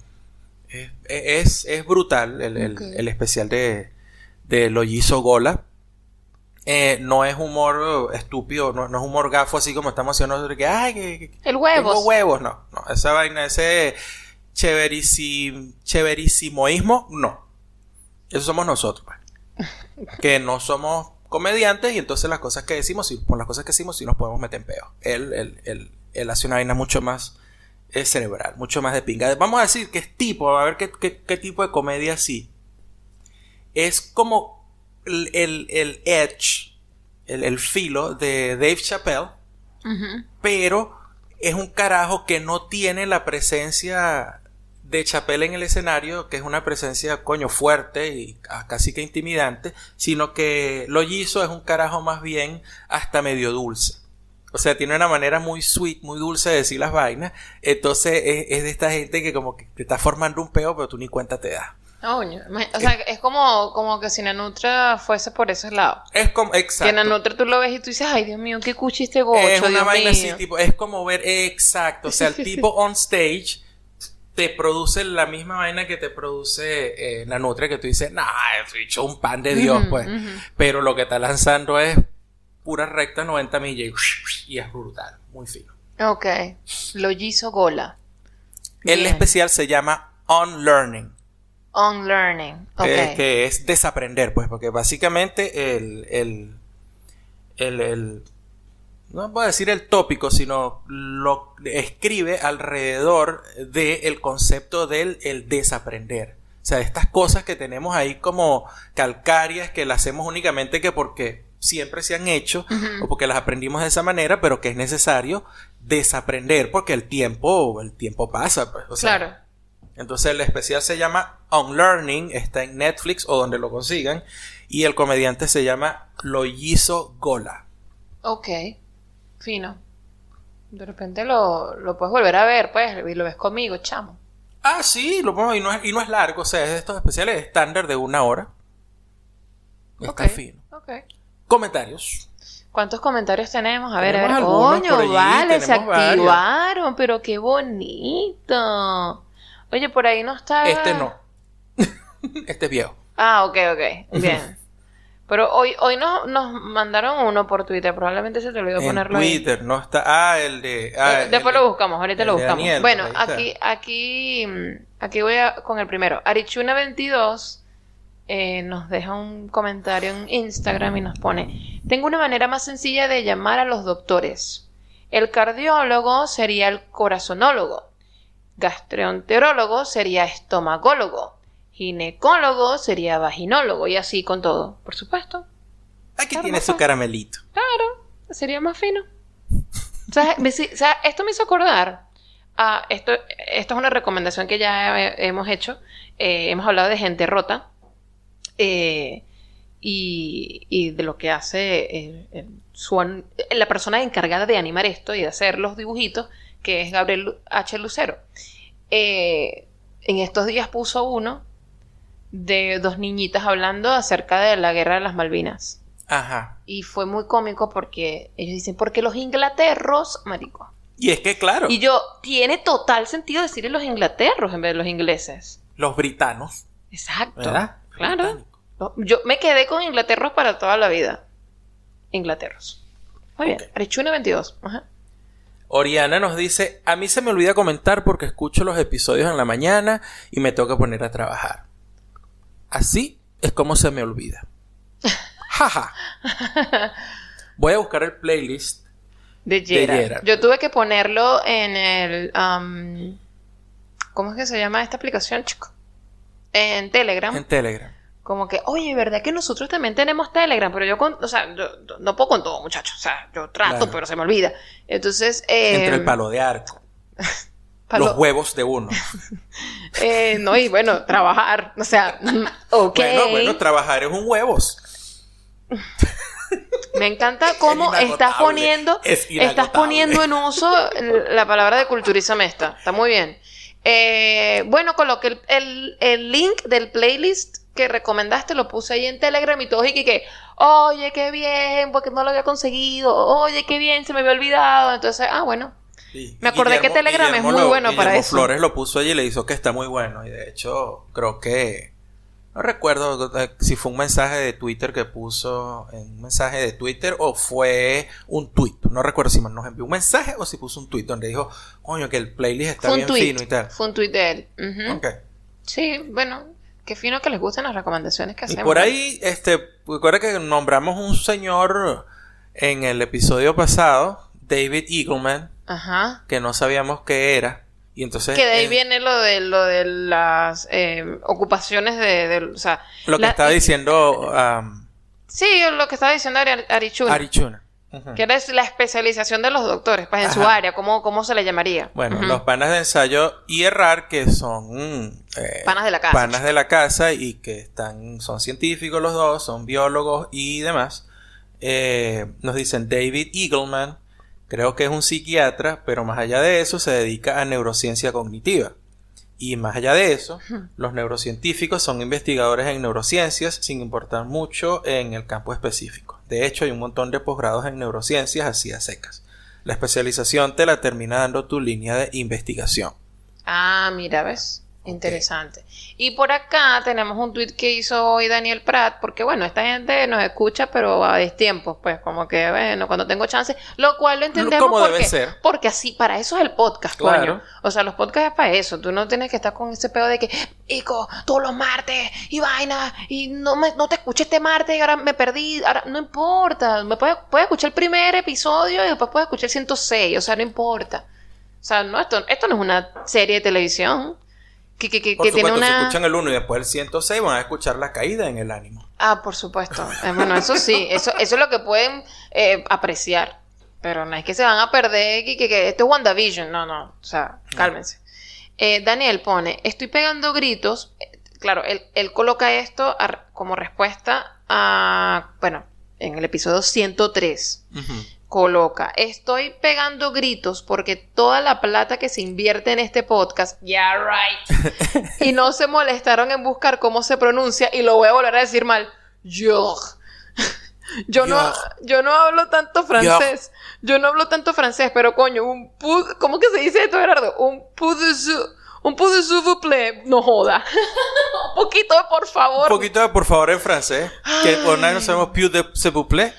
[SPEAKER 2] Es, es, es brutal el, el especial de, de Loyizo Gola. Eh, no es humor estúpido, no, no es humor gafo así como estamos haciendo de que, ay, que, que-
[SPEAKER 1] El huevos.
[SPEAKER 2] tengo huevos, no, no, esa vaina, ese chéverísimo, chéverísimoísmo, no. Eso somos nosotros, pues. que no somos comediantes y entonces las cosas que decimos, sí, con las cosas que decimos, sí nos podemos meter en peo. Él, él, él, él hace una vaina mucho más eh, cerebral, mucho más de pinga. Vamos a decir que es tipo, a ver qué, qué, qué tipo de comedia sí. Es como el, el, el edge, el, el filo de Dave Chappelle, pero es un carajo que no tiene la presencia de Chappelle en el escenario, que es una presencia coño fuerte y ah, casi que intimidante, sino que lo hizo es un carajo más bien hasta medio dulce. O sea, tiene una manera muy sweet, muy dulce de decir las vainas. Entonces es, es de esta gente que como que te está formando un peo, pero tú ni cuenta te das.
[SPEAKER 1] Ima- O sea, es como, como que si Nanutra fuese por ese lado.
[SPEAKER 2] Es como,
[SPEAKER 1] Que
[SPEAKER 2] exacto.
[SPEAKER 1] Nanutra tú lo ves y tú dices, ay Dios mío, qué cuchi este gocho,
[SPEAKER 2] es una
[SPEAKER 1] Dios
[SPEAKER 2] vaina
[SPEAKER 1] mío.
[SPEAKER 2] así, tipo, es como ver, exacto, o sea, el tipo on stage te produce la misma vaina que te produce eh, Nanutria, que tú dices, nah, he dicho un pan de Dios, pues, pero lo que está lanzando es pura recta 90 millas y, y es brutal, muy fino.
[SPEAKER 1] Ok. Loyizo Gola.
[SPEAKER 2] El
[SPEAKER 1] Bien.
[SPEAKER 2] especial se llama Unlearning,
[SPEAKER 1] Unlearning. Ok.
[SPEAKER 2] eh, que es desaprender, pues, porque básicamente el, el, el, el- no voy a decir el tópico, sino lo escribe alrededor del concepto del el desaprender. O sea, estas cosas que tenemos ahí como calcarias que las hacemos únicamente que porque siempre se han hecho o porque las aprendimos de esa manera, pero que es necesario desaprender porque el tiempo, el tiempo pasa, pues. o sea,
[SPEAKER 1] claro.
[SPEAKER 2] Entonces el especial se llama Unlearning, está en Netflix o donde lo consigan, y el comediante se llama Loyizo Gola.
[SPEAKER 1] Ok. Fino. De repente lo, lo puedes volver a ver, pues, y lo ves conmigo, chamo.
[SPEAKER 2] Ah, sí, lo pongo y no es, y no es largo, o sea, es de estos especiales estándar de una hora. Está
[SPEAKER 1] Ok.
[SPEAKER 2] fino.
[SPEAKER 1] Ok.
[SPEAKER 2] Comentarios.
[SPEAKER 1] ¿Cuántos comentarios tenemos? A ver, a ver. Coño,
[SPEAKER 2] allí,
[SPEAKER 1] vale, se
[SPEAKER 2] varios.
[SPEAKER 1] activaron, pero qué bonito. Oye, por ahí no está.
[SPEAKER 2] Este no. este es viejo.
[SPEAKER 1] Ah, ok, ok. Bien. Pero hoy, hoy nos, nos mandaron uno por Twitter. Probablemente se te olvidó
[SPEAKER 2] En
[SPEAKER 1] ponerlo ahí.
[SPEAKER 2] Twitter no está. Ah, el de. ah, el
[SPEAKER 1] Después
[SPEAKER 2] de-
[SPEAKER 1] lo buscamos, ahorita lo buscamos.
[SPEAKER 2] Daniel,
[SPEAKER 1] bueno, aquí, aquí, aquí voy a, con el primero. Arichuna22 eh, nos deja un comentario en Instagram y nos pone: Tengo una manera más sencilla de llamar a los doctores. El cardiólogo sería el corazonólogo. Gastroenterólogo sería estomagólogo. Ginecólogo sería vaginólogo. Y así con todo, por supuesto.
[SPEAKER 2] Aquí tiene su caramelito.
[SPEAKER 1] Claro, sería más fino. O sea, esto me hizo acordar. a esto, esto es una recomendación que ya he- hemos hecho. Eh, hemos hablado de gente rota. eh, y, y de lo que hace eh, eh, su la persona encargada de animar esto y de hacer los dibujitos, que es Gabriel H. Lucero. Eh, en estos días puso uno de dos niñitas hablando acerca de la guerra de las Malvinas.
[SPEAKER 2] Ajá.
[SPEAKER 1] Y fue muy cómico porque ellos dicen, porque los inglaterros, marico.
[SPEAKER 2] Y es que, claro,
[SPEAKER 1] Y yo, tiene total sentido decirle los inglaterros en vez de los ingleses.
[SPEAKER 2] los britanos,
[SPEAKER 1] Exacto.
[SPEAKER 2] ¿verdad?
[SPEAKER 1] Claro. Yo me quedé con inglaterros para toda la vida. Inglaterros. Muy bien.
[SPEAKER 2] Ok.
[SPEAKER 1] Arichuna 22. Ajá.
[SPEAKER 2] Oriana nos dice, a mí se me olvida comentar porque escucho los episodios en la mañana y me que poner a trabajar. Así es como se me olvida. Jaja. Voy a buscar el playlist.
[SPEAKER 1] De Gerard.
[SPEAKER 2] Gerard.
[SPEAKER 1] Yo tuve que ponerlo en el... am, ¿Cómo es que se llama esta aplicación, chico? En Telegram.
[SPEAKER 2] En Telegram.
[SPEAKER 1] Como que, oye, ¿verdad que nosotros también tenemos Telegram? Pero yo, con, o sea, yo, no puedo con todo, muchachos. O sea, yo trato,
[SPEAKER 2] Claro.
[SPEAKER 1] pero se me olvida. Entonces, eh,
[SPEAKER 2] Entre el palo de arco.
[SPEAKER 1] palo-
[SPEAKER 2] Los huevos de uno.
[SPEAKER 1] eh, no, y bueno, trabajar. O sea, mm, ok.
[SPEAKER 2] Bueno, bueno, trabajar es un huevos.
[SPEAKER 1] Me encanta cómo
[SPEAKER 2] Es
[SPEAKER 1] estás poniendo,
[SPEAKER 2] Es
[SPEAKER 1] estás poniendo en uso la palabra de culturízame esta. Está muy bien. Eh, bueno, coloqué el, el- el link del playlist que recomendaste, lo puse ahí en Telegram y todos y que, oye, qué bien, porque no lo había conseguido, oye, qué bien, se me había olvidado. Entonces, ah, bueno,
[SPEAKER 2] Sí.
[SPEAKER 1] Me acordé que Telegram es muy
[SPEAKER 2] lo-
[SPEAKER 1] bueno para eso.
[SPEAKER 2] Flores lo puso allí y le hizo que está muy bueno. Y de hecho, creo que. No recuerdo eh, si fue un mensaje de Twitter que puso. en Un mensaje de Twitter o fue un tweet. No recuerdo si nos envió un mensaje o si puso un tweet donde dijo, coño, que el playlist está
[SPEAKER 1] fue
[SPEAKER 2] bien
[SPEAKER 1] tweet.
[SPEAKER 2] fino y tal.
[SPEAKER 1] Fue un tweet de él. Sí, bueno, qué fino que les gusten las recomendaciones que
[SPEAKER 2] Y
[SPEAKER 1] hacemos.
[SPEAKER 2] por ahí, este, recuerda que nombramos un señor en el episodio pasado, David Eagleman,
[SPEAKER 1] Ajá.
[SPEAKER 2] que no sabíamos qué era. Y entonces.
[SPEAKER 1] Que de ahí
[SPEAKER 2] eh,
[SPEAKER 1] viene lo de lo de las eh, ocupaciones de, de- o sea,
[SPEAKER 2] Lo que
[SPEAKER 1] la-
[SPEAKER 2] estaba diciendo um,
[SPEAKER 1] Sí, lo que estaba diciendo Ari, Arichuna,
[SPEAKER 2] Arichuna.
[SPEAKER 1] Que era la especialización de los doctores, pues en su área, ¿cómo, cómo se le llamaría?
[SPEAKER 2] Bueno, los panas de ensayo y errar, que son mm, eh,
[SPEAKER 1] Panas de la casa.
[SPEAKER 2] panas de la casa y que están, son científicos los dos, son biólogos y demás. eh, nos dicen David Eagleman, creo que es un psiquiatra, pero más allá de eso se dedica a neurociencia cognitiva. Y más allá de eso, los neurocientíficos son investigadores en neurociencias sin importar mucho en el campo específico. De hecho, hay un montón de posgrados en neurociencias así a secas. La especialización te la termina dando tu línea de investigación.
[SPEAKER 1] Ah, mira, ¿ves? Interesante. Y por acá tenemos un tweet que hizo hoy Daniel Pratt, porque bueno, esta gente nos escucha, pero a destiempos, pues como que bueno, cuando tengo chance, lo cual lo entendemos porque,
[SPEAKER 2] debe ser.
[SPEAKER 1] porque así, para eso es el podcast,
[SPEAKER 2] Claro.
[SPEAKER 1] coño. O sea, los podcasts es para eso, tú no tienes que estar con ese pedo de que, Ico, todos los martes, y vaina, y no, me, no te escuché este martes, y ahora me perdí, ahora no importa, me puedes, puedes escuchar el primer episodio y después puedes escuchar el 106, o sea, no importa. O sea, no, esto, esto no es una serie de televisión que, que, que,
[SPEAKER 2] Por
[SPEAKER 1] que tiene
[SPEAKER 2] supuesto, si
[SPEAKER 1] una...
[SPEAKER 2] escuchan el 1 y después el 106 van a escuchar la caída en el ánimo.
[SPEAKER 1] Ah, por supuesto. Eh, bueno, eso sí, eso, eso es lo que pueden eh, apreciar. Pero no es que se van a perder, que, que, que esto es WandaVision. No, no, o sea, cálmense. Eh, Daniel pone, estoy pegando gritos. Eh, Claro, él, él coloca esto a- como respuesta a, bueno, en el episodio 103
[SPEAKER 2] Ujú.
[SPEAKER 1] Coloca, estoy pegando gritos porque toda la plata que se invierte en este podcast, yeah, right, y no se molestaron en buscar cómo se pronuncia y lo voy a volver a decir mal, yo. Yo no,
[SPEAKER 2] Yo.
[SPEAKER 1] no hablo tanto francés. Yo no hablo tanto francés, pero coño, un pu, ¿cómo que se dice esto, Gerardo? Un pu de su, un pu de. No joda. un poquito, por favor.
[SPEAKER 2] Un poquito de por favor en francés. Que por nada no sabemos più de.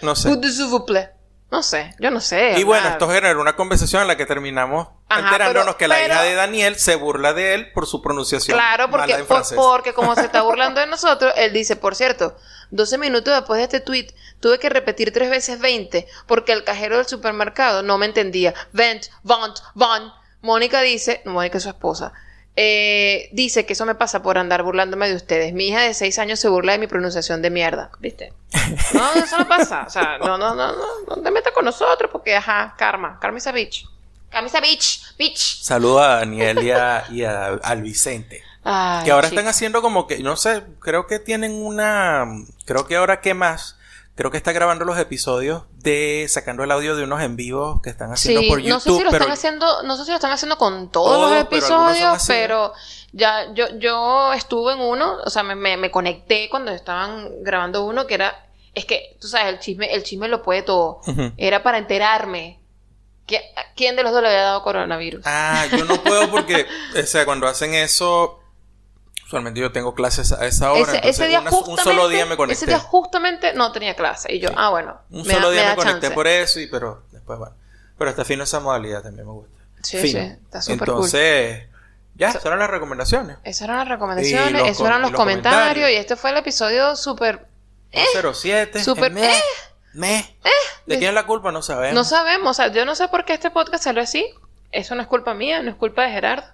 [SPEAKER 2] No sé.
[SPEAKER 1] De. No sé, yo no sé.
[SPEAKER 2] Y bueno, esto generó una conversación en la que terminamos
[SPEAKER 1] Ajá,
[SPEAKER 2] enterándonos
[SPEAKER 1] pero-
[SPEAKER 2] que la
[SPEAKER 1] pero-
[SPEAKER 2] hija de Daniel se burla de él por su pronunciación
[SPEAKER 1] Claro, porque,
[SPEAKER 2] mala en
[SPEAKER 1] por-
[SPEAKER 2] francés.
[SPEAKER 1] porque como se está burlando de nosotros, él dice, por cierto, 12 minutos después de este tweet, tuve que repetir tres veces 20 porque el cajero del supermercado no me entendía. Vent, vant, van. Mónica dice, Mónica es su esposa, Eh, dice que eso me pasa por andar burlándome de ustedes. Mi hija de 6 años se burla de mi pronunciación de mierda. ¿Viste? No, eso no pasa. O sea, no, no, no, no, no te metas con nosotros porque, ajá, karma. Karma is a bitch. Karma is a bitch. Bitch.
[SPEAKER 2] Saludo a Daniel y, a- y a- al Vicente.
[SPEAKER 1] Ay,
[SPEAKER 2] que ahora
[SPEAKER 1] chico.
[SPEAKER 2] están haciendo como que, no sé, creo que tienen una, creo que ahora qué más, creo que está grabando los episodios de, sacando el audio de unos en vivos que están haciendo
[SPEAKER 1] Sí,
[SPEAKER 2] por YouTube.
[SPEAKER 1] no sé si lo
[SPEAKER 2] pero
[SPEAKER 1] están haciendo, no sé si lo están haciendo con todos
[SPEAKER 2] Todos,
[SPEAKER 1] los
[SPEAKER 2] son
[SPEAKER 1] episodios, pero ya yo, yo estuve en uno, o sea, me, me, me conecté cuando estaban grabando uno que era, es que, tú sabes, el chisme, el chisme lo puede todo. Era para enterarme quién de los dos le había dado coronavirus.
[SPEAKER 2] Ah, yo no puedo porque, o sea, cuando hacen eso, usualmente yo tengo clases a esa hora.
[SPEAKER 1] ese,
[SPEAKER 2] entonces
[SPEAKER 1] ese día
[SPEAKER 2] una-
[SPEAKER 1] justamente,
[SPEAKER 2] un solo día me conecté.
[SPEAKER 1] ese día justamente no tenía clase y yo,
[SPEAKER 2] Sí.
[SPEAKER 1] ah, bueno,
[SPEAKER 2] un
[SPEAKER 1] me
[SPEAKER 2] solo
[SPEAKER 1] da-
[SPEAKER 2] día
[SPEAKER 1] me
[SPEAKER 2] me, conecté
[SPEAKER 1] chance.
[SPEAKER 2] por eso, y pero después, bueno. Pero está fino esa modalidad también me gusta.
[SPEAKER 1] Sí,
[SPEAKER 2] Fino.
[SPEAKER 1] sí, está súper cool.
[SPEAKER 2] Entonces, ya,
[SPEAKER 1] So-
[SPEAKER 2] esas eran las recomendaciones.
[SPEAKER 1] Esas eran las recomendaciones,
[SPEAKER 2] los
[SPEAKER 1] esos eran los
[SPEAKER 2] los
[SPEAKER 1] comentarios,
[SPEAKER 2] comentarios.
[SPEAKER 1] y este fue el episodio súper
[SPEAKER 2] 07.
[SPEAKER 1] Súper-
[SPEAKER 2] me,
[SPEAKER 1] eh.
[SPEAKER 2] me. ¿De quién es la culpa? No sabemos.
[SPEAKER 1] No sabemos, o sea, yo no sé por qué este podcast salió así. Eso no es culpa mía, no es culpa de Gerardo,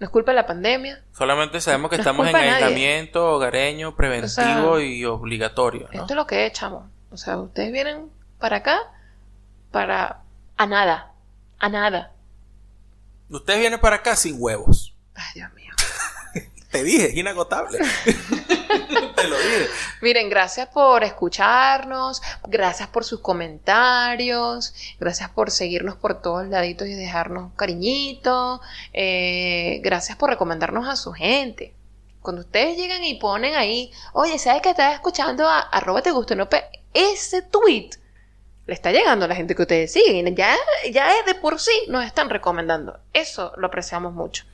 [SPEAKER 1] no es culpa de la pandemia.
[SPEAKER 2] Solamente sabemos que
[SPEAKER 1] No
[SPEAKER 2] estamos en
[SPEAKER 1] de nadie.
[SPEAKER 2] aislamiento hogareño, preventivo
[SPEAKER 1] O sea,
[SPEAKER 2] y obligatorio, ¿no?
[SPEAKER 1] Esto es lo que es, chamo. O sea, ustedes vienen para acá para a nada, a nada.
[SPEAKER 2] Usted viene para acá sin huevos.
[SPEAKER 1] Ay, Dios mío.
[SPEAKER 2] Te dije, es inagotable. Te lo dije.
[SPEAKER 1] Miren, gracias por escucharnos, gracias por sus comentarios, gracias por seguirnos por todos laditos y dejarnos cariñito, eh, gracias por recomendarnos a su gente. Cuando ustedes llegan y ponen ahí, oye, ¿sabes que estás escuchando a arroba te gusta no pe-?" Ese tweet le está llegando a la gente que ustedes siguen. Ya, ya es de por sí nos están recomendando. Eso lo apreciamos mucho.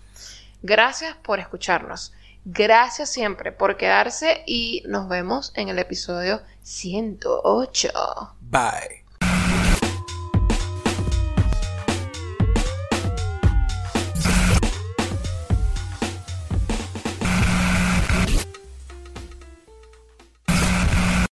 [SPEAKER 1] Gracias por escucharnos. Gracias siempre por quedarse y nos vemos en el episodio 108.
[SPEAKER 2] Bye.